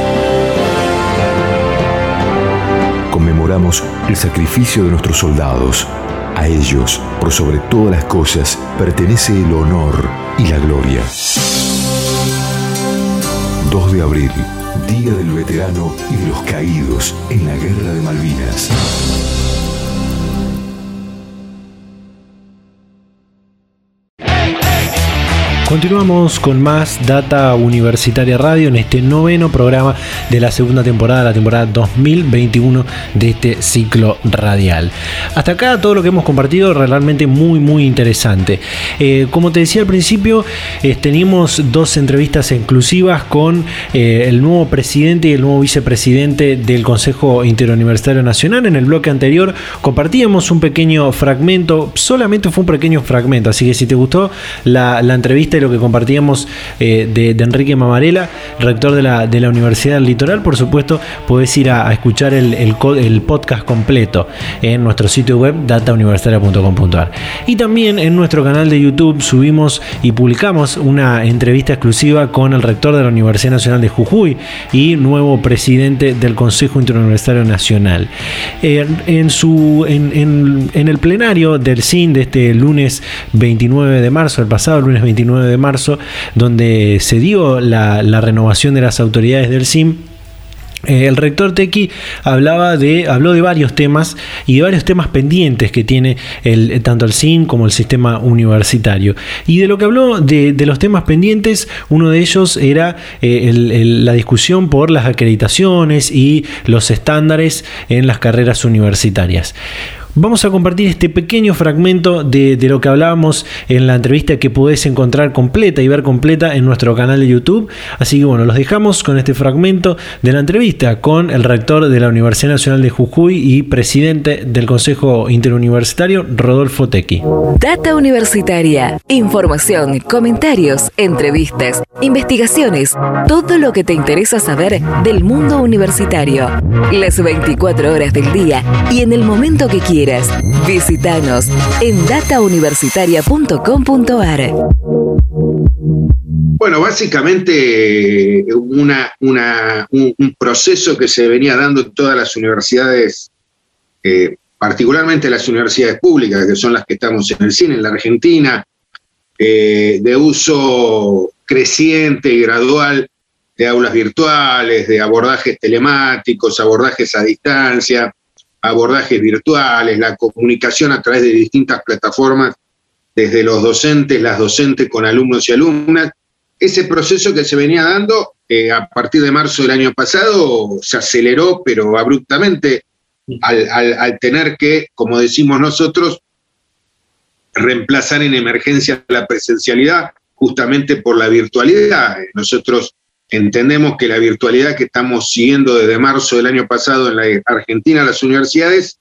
Conmemoramos el sacrificio de nuestros soldados. A ellos, por sobre todas las cosas, pertenece el honor y la gloria. 2 de abril, Día del Veterano y de los Caídos en la Guerra de Malvinas. Continuamos con más Data Universitaria Radio en este noveno programa de la segunda temporada, la temporada 2021 de este ciclo radial. Hasta acá todo lo que hemos compartido realmente muy muy interesante. Eh, como te decía al principio, eh, teníamos dos entrevistas exclusivas con eh, el nuevo presidente y el nuevo vicepresidente del Consejo Interuniversitario Nacional. En el bloque anterior compartíamos un pequeño fragmento, solamente fue un pequeño fragmento, así que si te gustó la entrevista lo que compartíamos eh, de, Enrique Mamarela, rector de la, de la, Universidad del Litoral. Por supuesto, podés ir a, escuchar el, el, podcast completo en nuestro sitio web datauniversitaria.com.ar. Y también en nuestro canal de YouTube subimos y publicamos una entrevista exclusiva con el rector de la Universidad Nacional de Jujuy y nuevo presidente del Consejo Interuniversitario Nacional. En, su, en, en el plenario del CIN de este lunes 29 de marzo, el pasado lunes 29 de marzo, donde se dio la, renovación de las autoridades del CIM Eh, el rector Tequi hablaba de, habló de varios temas y de varios temas pendientes que tiene el, tanto el CIN como el sistema universitario. Y de lo que habló de, los temas pendientes, uno de ellos era eh, la discusión por las acreditaciones y los estándares en las carreras universitarias. Vamos a compartir este pequeño fragmento de, lo que hablábamos en la entrevista que podés encontrar completa y ver completa en nuestro canal de YouTube. Así que bueno, los dejamos con este fragmento de la entrevista con el rector de la Universidad Nacional de Jujuy y presidente del Consejo Interuniversitario, Rodolfo Tequi. Data Universitaria. Información, comentarios, entrevistas, investigaciones, todo lo que te interesa saber del mundo universitario. Las 24 horas del día y en el momento que quieras Visítanos en datauniversitaria.com.ar. Bueno, básicamente una, un, proceso que se venía dando en todas las universidades, eh, particularmente las universidades públicas, que son las que estamos en el cine, en la Argentina, eh, de uso creciente y gradual de aulas virtuales, de abordajes telemáticos, abordajes a distancia, abordajes virtuales, la comunicación a través de distintas plataformas, desde los docentes, las docentes con alumnos y alumnas. Ese proceso que se venía dando eh, a partir de marzo del año pasado se aceleró, pero abruptamente, al, al tener que, como decimos nosotros, reemplazar en emergencia la presencialidad justamente por la virtualidad. Nosotros Entendemos que la virtualidad que estamos siguiendo desde marzo del año pasado en la Argentina, las universidades,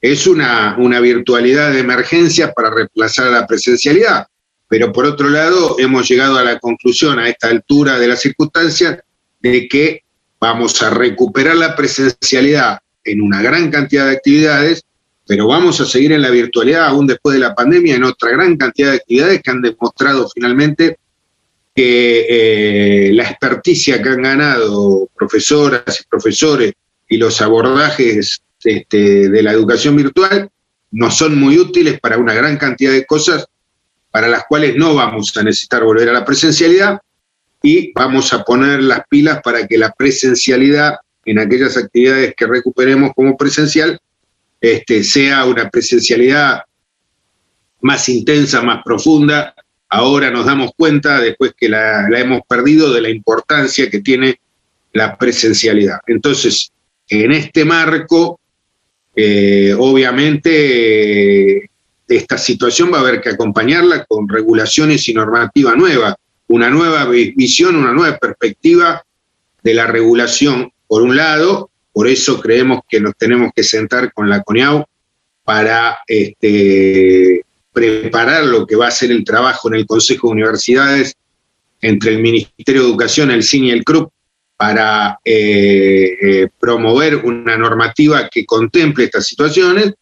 es una, una virtualidad de emergencia para reemplazar a la presencialidad. Pero por otro lado, hemos llegado a la conclusión a esta altura de la circunstancia de que vamos a recuperar la presencialidad en una gran cantidad de actividades, pero vamos a seguir en la virtualidad aún después de la pandemia en otra gran cantidad de actividades que han demostrado finalmente que eh, la experticia que han ganado profesoras y profesores y los abordajes este, de la educación virtual no son muy útiles para una gran cantidad de cosas para las cuales no vamos a necesitar volver a la presencialidad y vamos a poner las pilas para que la presencialidad en aquellas actividades que recuperemos como presencial este, sea una presencialidad más intensa, más profunda, ahora nos damos cuenta, después que la, hemos perdido, de la importancia que tiene la presencialidad. Entonces, en este marco, eh, obviamente, esta situación va a haber que acompañarla con regulaciones y normativa nueva, una nueva visión, una nueva perspectiva de la regulación, por un lado, por eso creemos que nos tenemos que sentar con la CONIAU para este, preparar lo que va a ser el trabajo en el Consejo de Universidades entre el Ministerio de Educación, el CIN y el CRUP para eh, eh, promover una normativa que contemple estas situaciones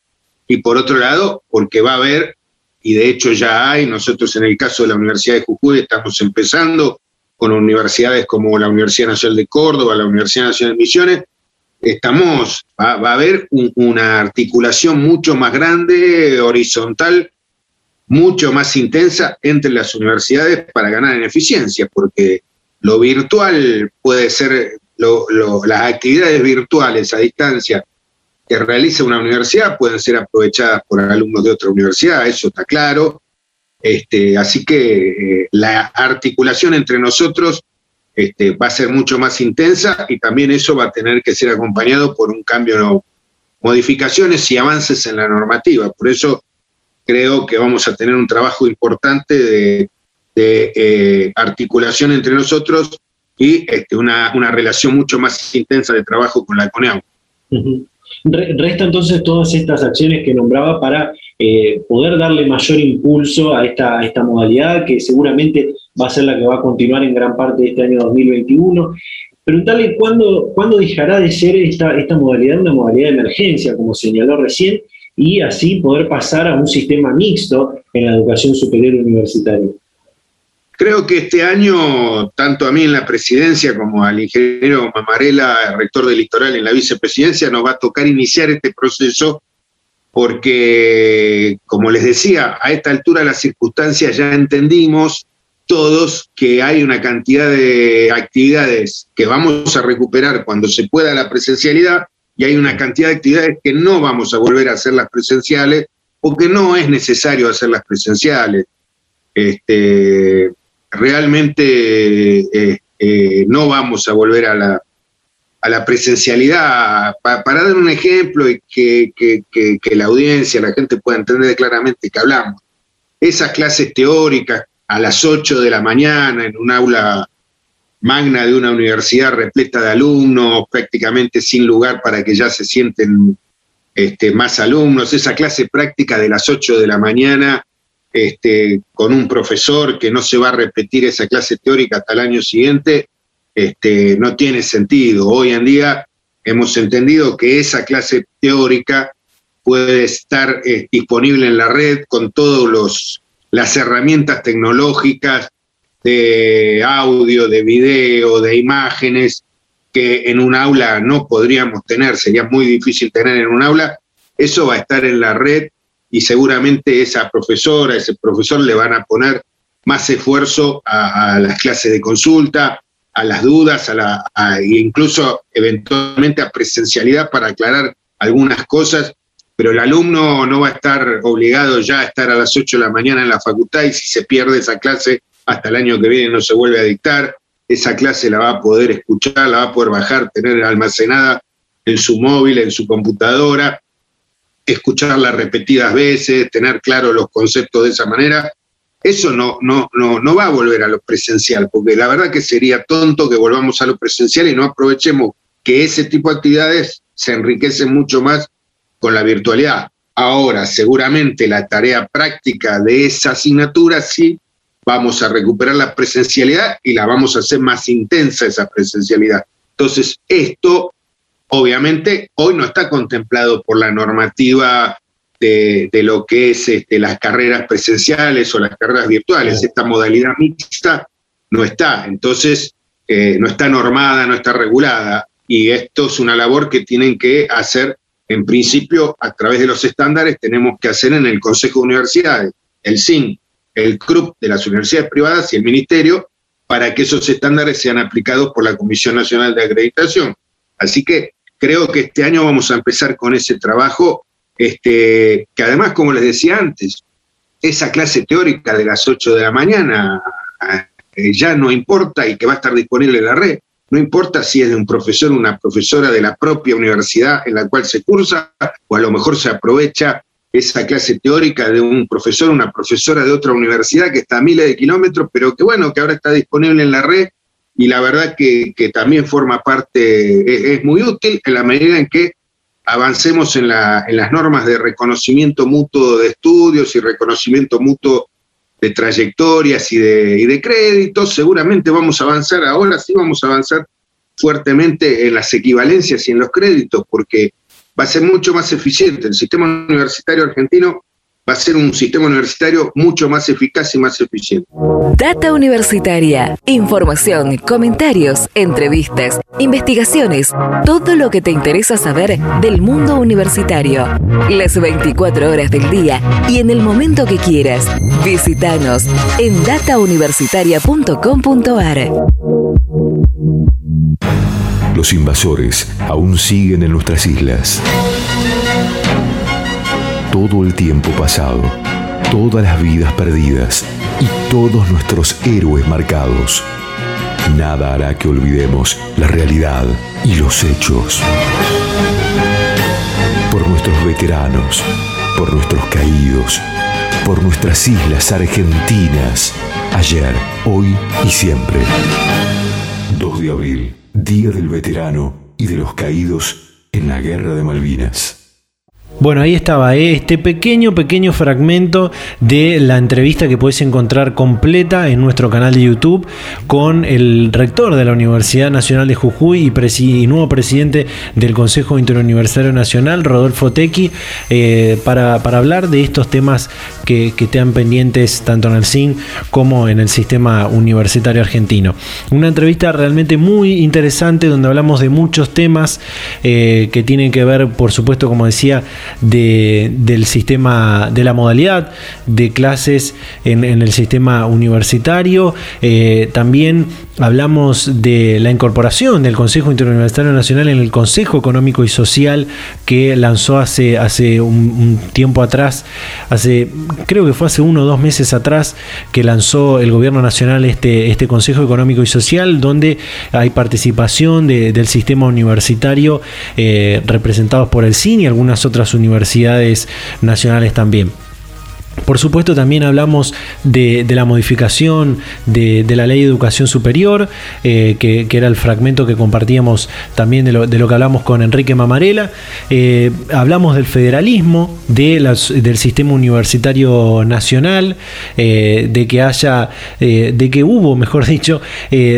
y por otro lado, porque va a haber, y de hecho ya hay, nosotros en el caso de la Universidad de Jujuy estamos empezando con universidades como la Universidad Nacional de Córdoba, la Universidad Nacional de Misiones, estamos, va, va a haber una articulación mucho más grande, horizontal, mucho más intensa entre las universidades para ganar en eficiencia, porque lo virtual puede ser, las actividades virtuales a distancia que realiza una universidad pueden ser aprovechadas por alumnos de otra universidad, eso está claro. Este, así que eh, la articulación entre nosotros este, va a ser mucho más intensa y también eso va a tener que ser acompañado por un cambio, modificaciones y avances en la normativa. Por eso creo que vamos a tener un trabajo importante de, eh, articulación entre nosotros y este, una, relación mucho más intensa de trabajo con la CONEAU. Resta entonces todas estas acciones que nombraba para eh, poder darle mayor impulso a esta, esta modalidad, que seguramente va a ser la que va a continuar en gran parte de este año 2021. Preguntarle cuándo, cuándo dejará de ser esta, esta modalidad una modalidad de emergencia, como señaló recién, y así poder pasar a un sistema mixto en la educación superior universitaria. Creo que este año, tanto a mí en la presidencia como al ingeniero Mamarela, rector del Litoral en la vicepresidencia, nos va a tocar iniciar este proceso porque, como les decía, a esta altura de las circunstancias ya entendimos todos que hay una cantidad de actividades que vamos a recuperar cuando se pueda la presencialidad y hay una cantidad de actividades que no vamos a volver a hacer las presenciales o que no es necesario hacer las presenciales. Este, realmente eh, eh, no vamos a volver a la, a la presencialidad. para dar un ejemplo y que, que, la audiencia, la gente pueda entender claramente que hablamos, esas clases teóricas a las 8 de la mañana en un aula magna de una universidad repleta de alumnos, prácticamente sin lugar para que ya se sienten este, más alumnos, esa clase práctica de las 8 de la mañana este, con un profesor que no se va a repetir esa clase teórica hasta el año siguiente, este, no tiene sentido. Hoy en día hemos entendido que esa clase teórica puede estar eh, disponible en la red con todas las herramientas tecnológicas de audio, de video, de imágenes que en un aula no podríamos tener, sería muy difícil tener en un aula, eso va a estar en la red y seguramente esa profesora, ese profesor le van a poner más esfuerzo a, las clases de consulta, a las dudas, a la, incluso eventualmente a presencialidad para aclarar algunas cosas, pero el alumno no va a estar obligado ya a estar a las 8 de la mañana en la facultad y si se pierde esa clase hasta el año que viene no se vuelve a dictar, esa clase la va a poder escuchar, la va a poder bajar, tener almacenada en su móvil, en su computadora, escucharla repetidas veces, tener claro los conceptos de esa manera. Eso no, no, no, no va a volver a lo presencial, porque la verdad que sería tonto que volvamos a lo presencial y no aprovechemos que ese tipo de actividades se enriquecen mucho más con la virtualidad. Ahora, seguramente la tarea práctica de esa asignatura sí vamos a recuperar la presencialidad y la vamos a hacer más intensa esa presencialidad. Entonces, esto obviamente hoy no está contemplado por la normativa de, lo que es este, las carreras presenciales o las carreras virtuales. Esta modalidad mixta no está, entonces eh, no está normada, no está regulada. Y esto es una labor que tienen que hacer, en principio, a través de los estándares, tenemos que hacer en el Consejo de Universidades, el CIN, el CRUP de las universidades privadas y el Ministerio para que esos estándares sean aplicados por la Comisión Nacional de Acreditación. Así que creo que este año vamos a empezar con ese trabajo, este, que además, como les decía antes, esa clase teórica de las 8 de la mañana eh, ya no importa y que va a estar disponible en la red. No importa si es de un profesor o una profesora de la propia universidad en la cual se cursa, o a lo mejor se aprovecha esa clase teórica de un profesor una profesora de otra universidad que está a miles de kilómetros, pero que bueno, que ahora está disponible en la red y la verdad que, también forma parte, es, muy útil en la medida en que avancemos en, las normas de reconocimiento mutuo de estudios y reconocimiento mutuo de trayectorias y de créditos, seguramente vamos a avanzar, ahora sí vamos a avanzar fuertemente en las equivalencias y en los créditos, porque va a ser mucho más eficiente. El sistema universitario argentino va a ser un sistema universitario mucho más eficaz y más eficiente. Data Universitaria. Información, comentarios, entrevistas, investigaciones, todo lo que te interesa saber del mundo universitario. Las 24 horas del día y en el momento que quieras. Visítanos en datauniversitaria.com.ar. Los invasores aún siguen en nuestras islas. Todo el tiempo pasado, todas las vidas perdidas y todos nuestros héroes marcados. Nada hará que olvidemos la realidad y los hechos. Por nuestros veteranos, por nuestros caídos, por nuestras islas argentinas, ayer, hoy y siempre. 2 de abril. Día del Veterano y de los Caídos en la Guerra de Malvinas. Bueno, ahí estaba este pequeño, pequeño fragmento de la entrevista que puedes encontrar completa en nuestro canal de YouTube con el rector de la Universidad Nacional de Jujuy y, nuevo presidente del Consejo Interuniversitario Nacional, Rodolfo Tequi, eh, para, hablar de estos temas que, que pendientes tanto en el CIN como en el sistema universitario argentino. Una entrevista realmente muy interesante donde hablamos de muchos temas eh, que tienen que ver, por supuesto, como decía, del sistema, de la modalidad de clases en, el sistema universitario. Eh, también hablamos de la incorporación del Consejo Interuniversitario Nacional en el Consejo Económico y Social que lanzó hace, hace un, tiempo atrás, hace creo que fue hace uno o dos meses atrás que lanzó el Gobierno Nacional este, este Consejo Económico y Social donde hay participación del sistema universitario eh, representados por el CIN y algunas otras universidades nacionales también. Por supuesto, también hablamos de, la modificación de, la ley de educación superior, eh, que, era el fragmento que compartíamos también de lo, que hablamos con Enrique Mamarela. Eh, hablamos del federalismo, de del sistema universitario nacional, eh, de que haya, de que hubo, mejor dicho,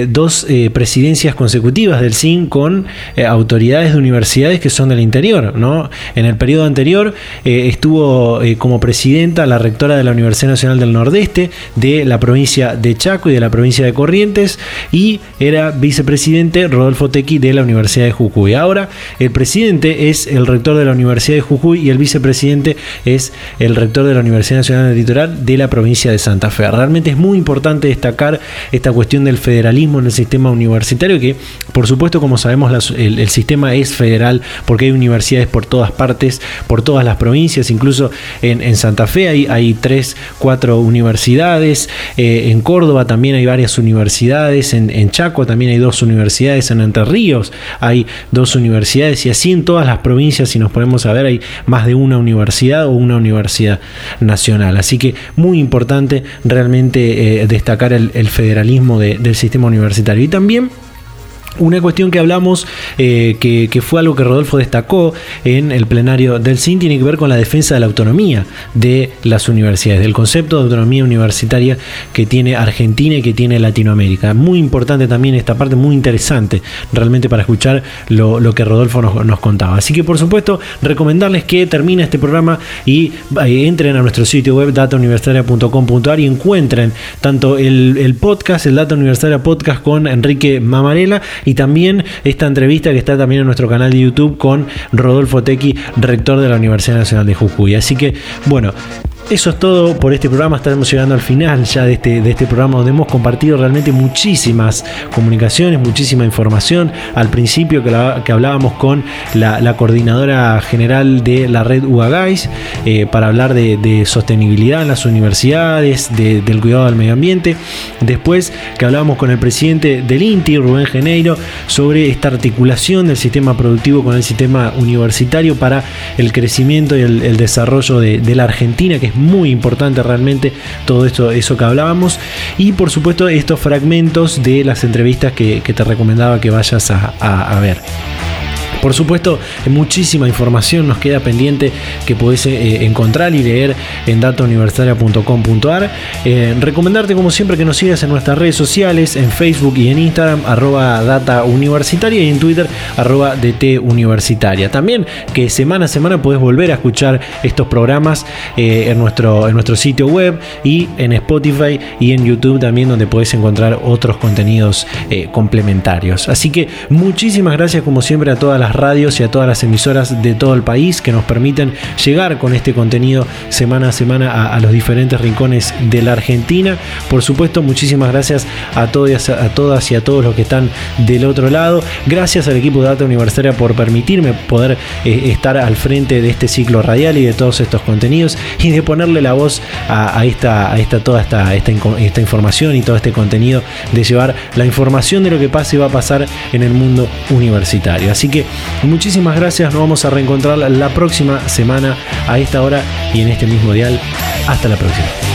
dos presidencias consecutivas del CIN con autoridades de universidades que son del interior. ¿no? En el periodo anterior estuvo como presidenta la rectora de la Universidad Nacional del Nordeste, de la provincia de Chaco y de la provincia de Corrientes, y era vicepresidente Rodolfo Tequi de la Universidad de Jujuy. Ahora el presidente es el rector de la Universidad de Jujuy y el vicepresidente es el rector de la Universidad Nacional del Litoral de la provincia de Santa Fe. Realmente es muy importante destacar esta cuestión del federalismo en el sistema universitario, que por supuesto, como sabemos, el, sistema es federal porque hay universidades por todas partes, por todas las provincias, incluso en, Santa Fe hay hay tres, cuatro universidades, eh, en Córdoba también hay varias universidades, en, Chaco también hay dos universidades, en Entre Ríos hay dos universidades y así en todas las provincias, si nos ponemos a ver, hay más de una universidad o una universidad nacional. Así que muy importante realmente eh, destacar el, federalismo del sistema universitario. Y también una cuestión que hablamos, eh, que, fue algo que Rodolfo destacó en el plenario del CIN, tiene que ver con la defensa de la autonomía de las universidades, del concepto de autonomía universitaria que tiene Argentina y que tiene Latinoamérica. Muy importante también esta parte, muy interesante realmente para escuchar lo, que Rodolfo nos, contaba. Así que por supuesto, recomendarles que termine este programa y eh, entren a nuestro sitio web datauniversitaria.com.ar y encuentren tanto el, el podcast, el Data Universitaria Podcast con Enrique Mamarela, y también esta entrevista que está también en nuestro canal de YouTube con Rodolfo Tequi, rector de la Universidad Nacional de Jujuy. Así que, bueno, eso es todo por este programa. Estaremos llegando al final ya de este, de este programa donde hemos compartido realmente muchísimas comunicaciones, muchísima información. Al principio que, que hablábamos con la, coordinadora general de la red UAGAIS eh, para hablar de, sostenibilidad en las universidades, del cuidado del medio ambiente. Después que hablábamos con el presidente del INTI, Rubén Geneiro, sobre esta articulación del sistema productivo con el sistema universitario para el crecimiento y el, desarrollo de, de la Argentina, que es muy importante realmente todo esto, eso que hablábamos. Y por supuesto estos fragmentos de las entrevistas que, te recomendaba que vayas a ver. Por supuesto, muchísima información nos queda pendiente que podés eh, encontrar y leer en datauniversitaria.com.ar. Eh, recomendarte como siempre que nos sigas en nuestras redes sociales, en Facebook y en Instagram, arroba data universitaria y en Twitter, arroba DT universitaria. También que semana a semana puedes volver a escuchar estos programas eh, en, nuestro, en nuestro sitio web y en Spotify y en YouTube también donde puedes encontrar otros contenidos complementarios. Así que muchísimas gracias como siempre a todas las radios y a todas las emisoras de todo el país que nos permiten llegar con este contenido semana a semana a, los diferentes rincones de la Argentina. Por supuesto, muchísimas gracias a, todas, a todas y a todos los que están del otro lado. Gracias al equipo de Data Universitaria por permitirme poder eh, estar al frente de este ciclo radial y de todos estos contenidos y de ponerle la voz a, esta, a esta, toda esta, esta, esta información y todo este contenido, de llevar la información de lo que pasa y va a pasar en el mundo universitario. Así que Muchísimas gracias, nos vamos a reencontrar la próxima semana a esta hora y en este mismo dial. Hasta la próxima.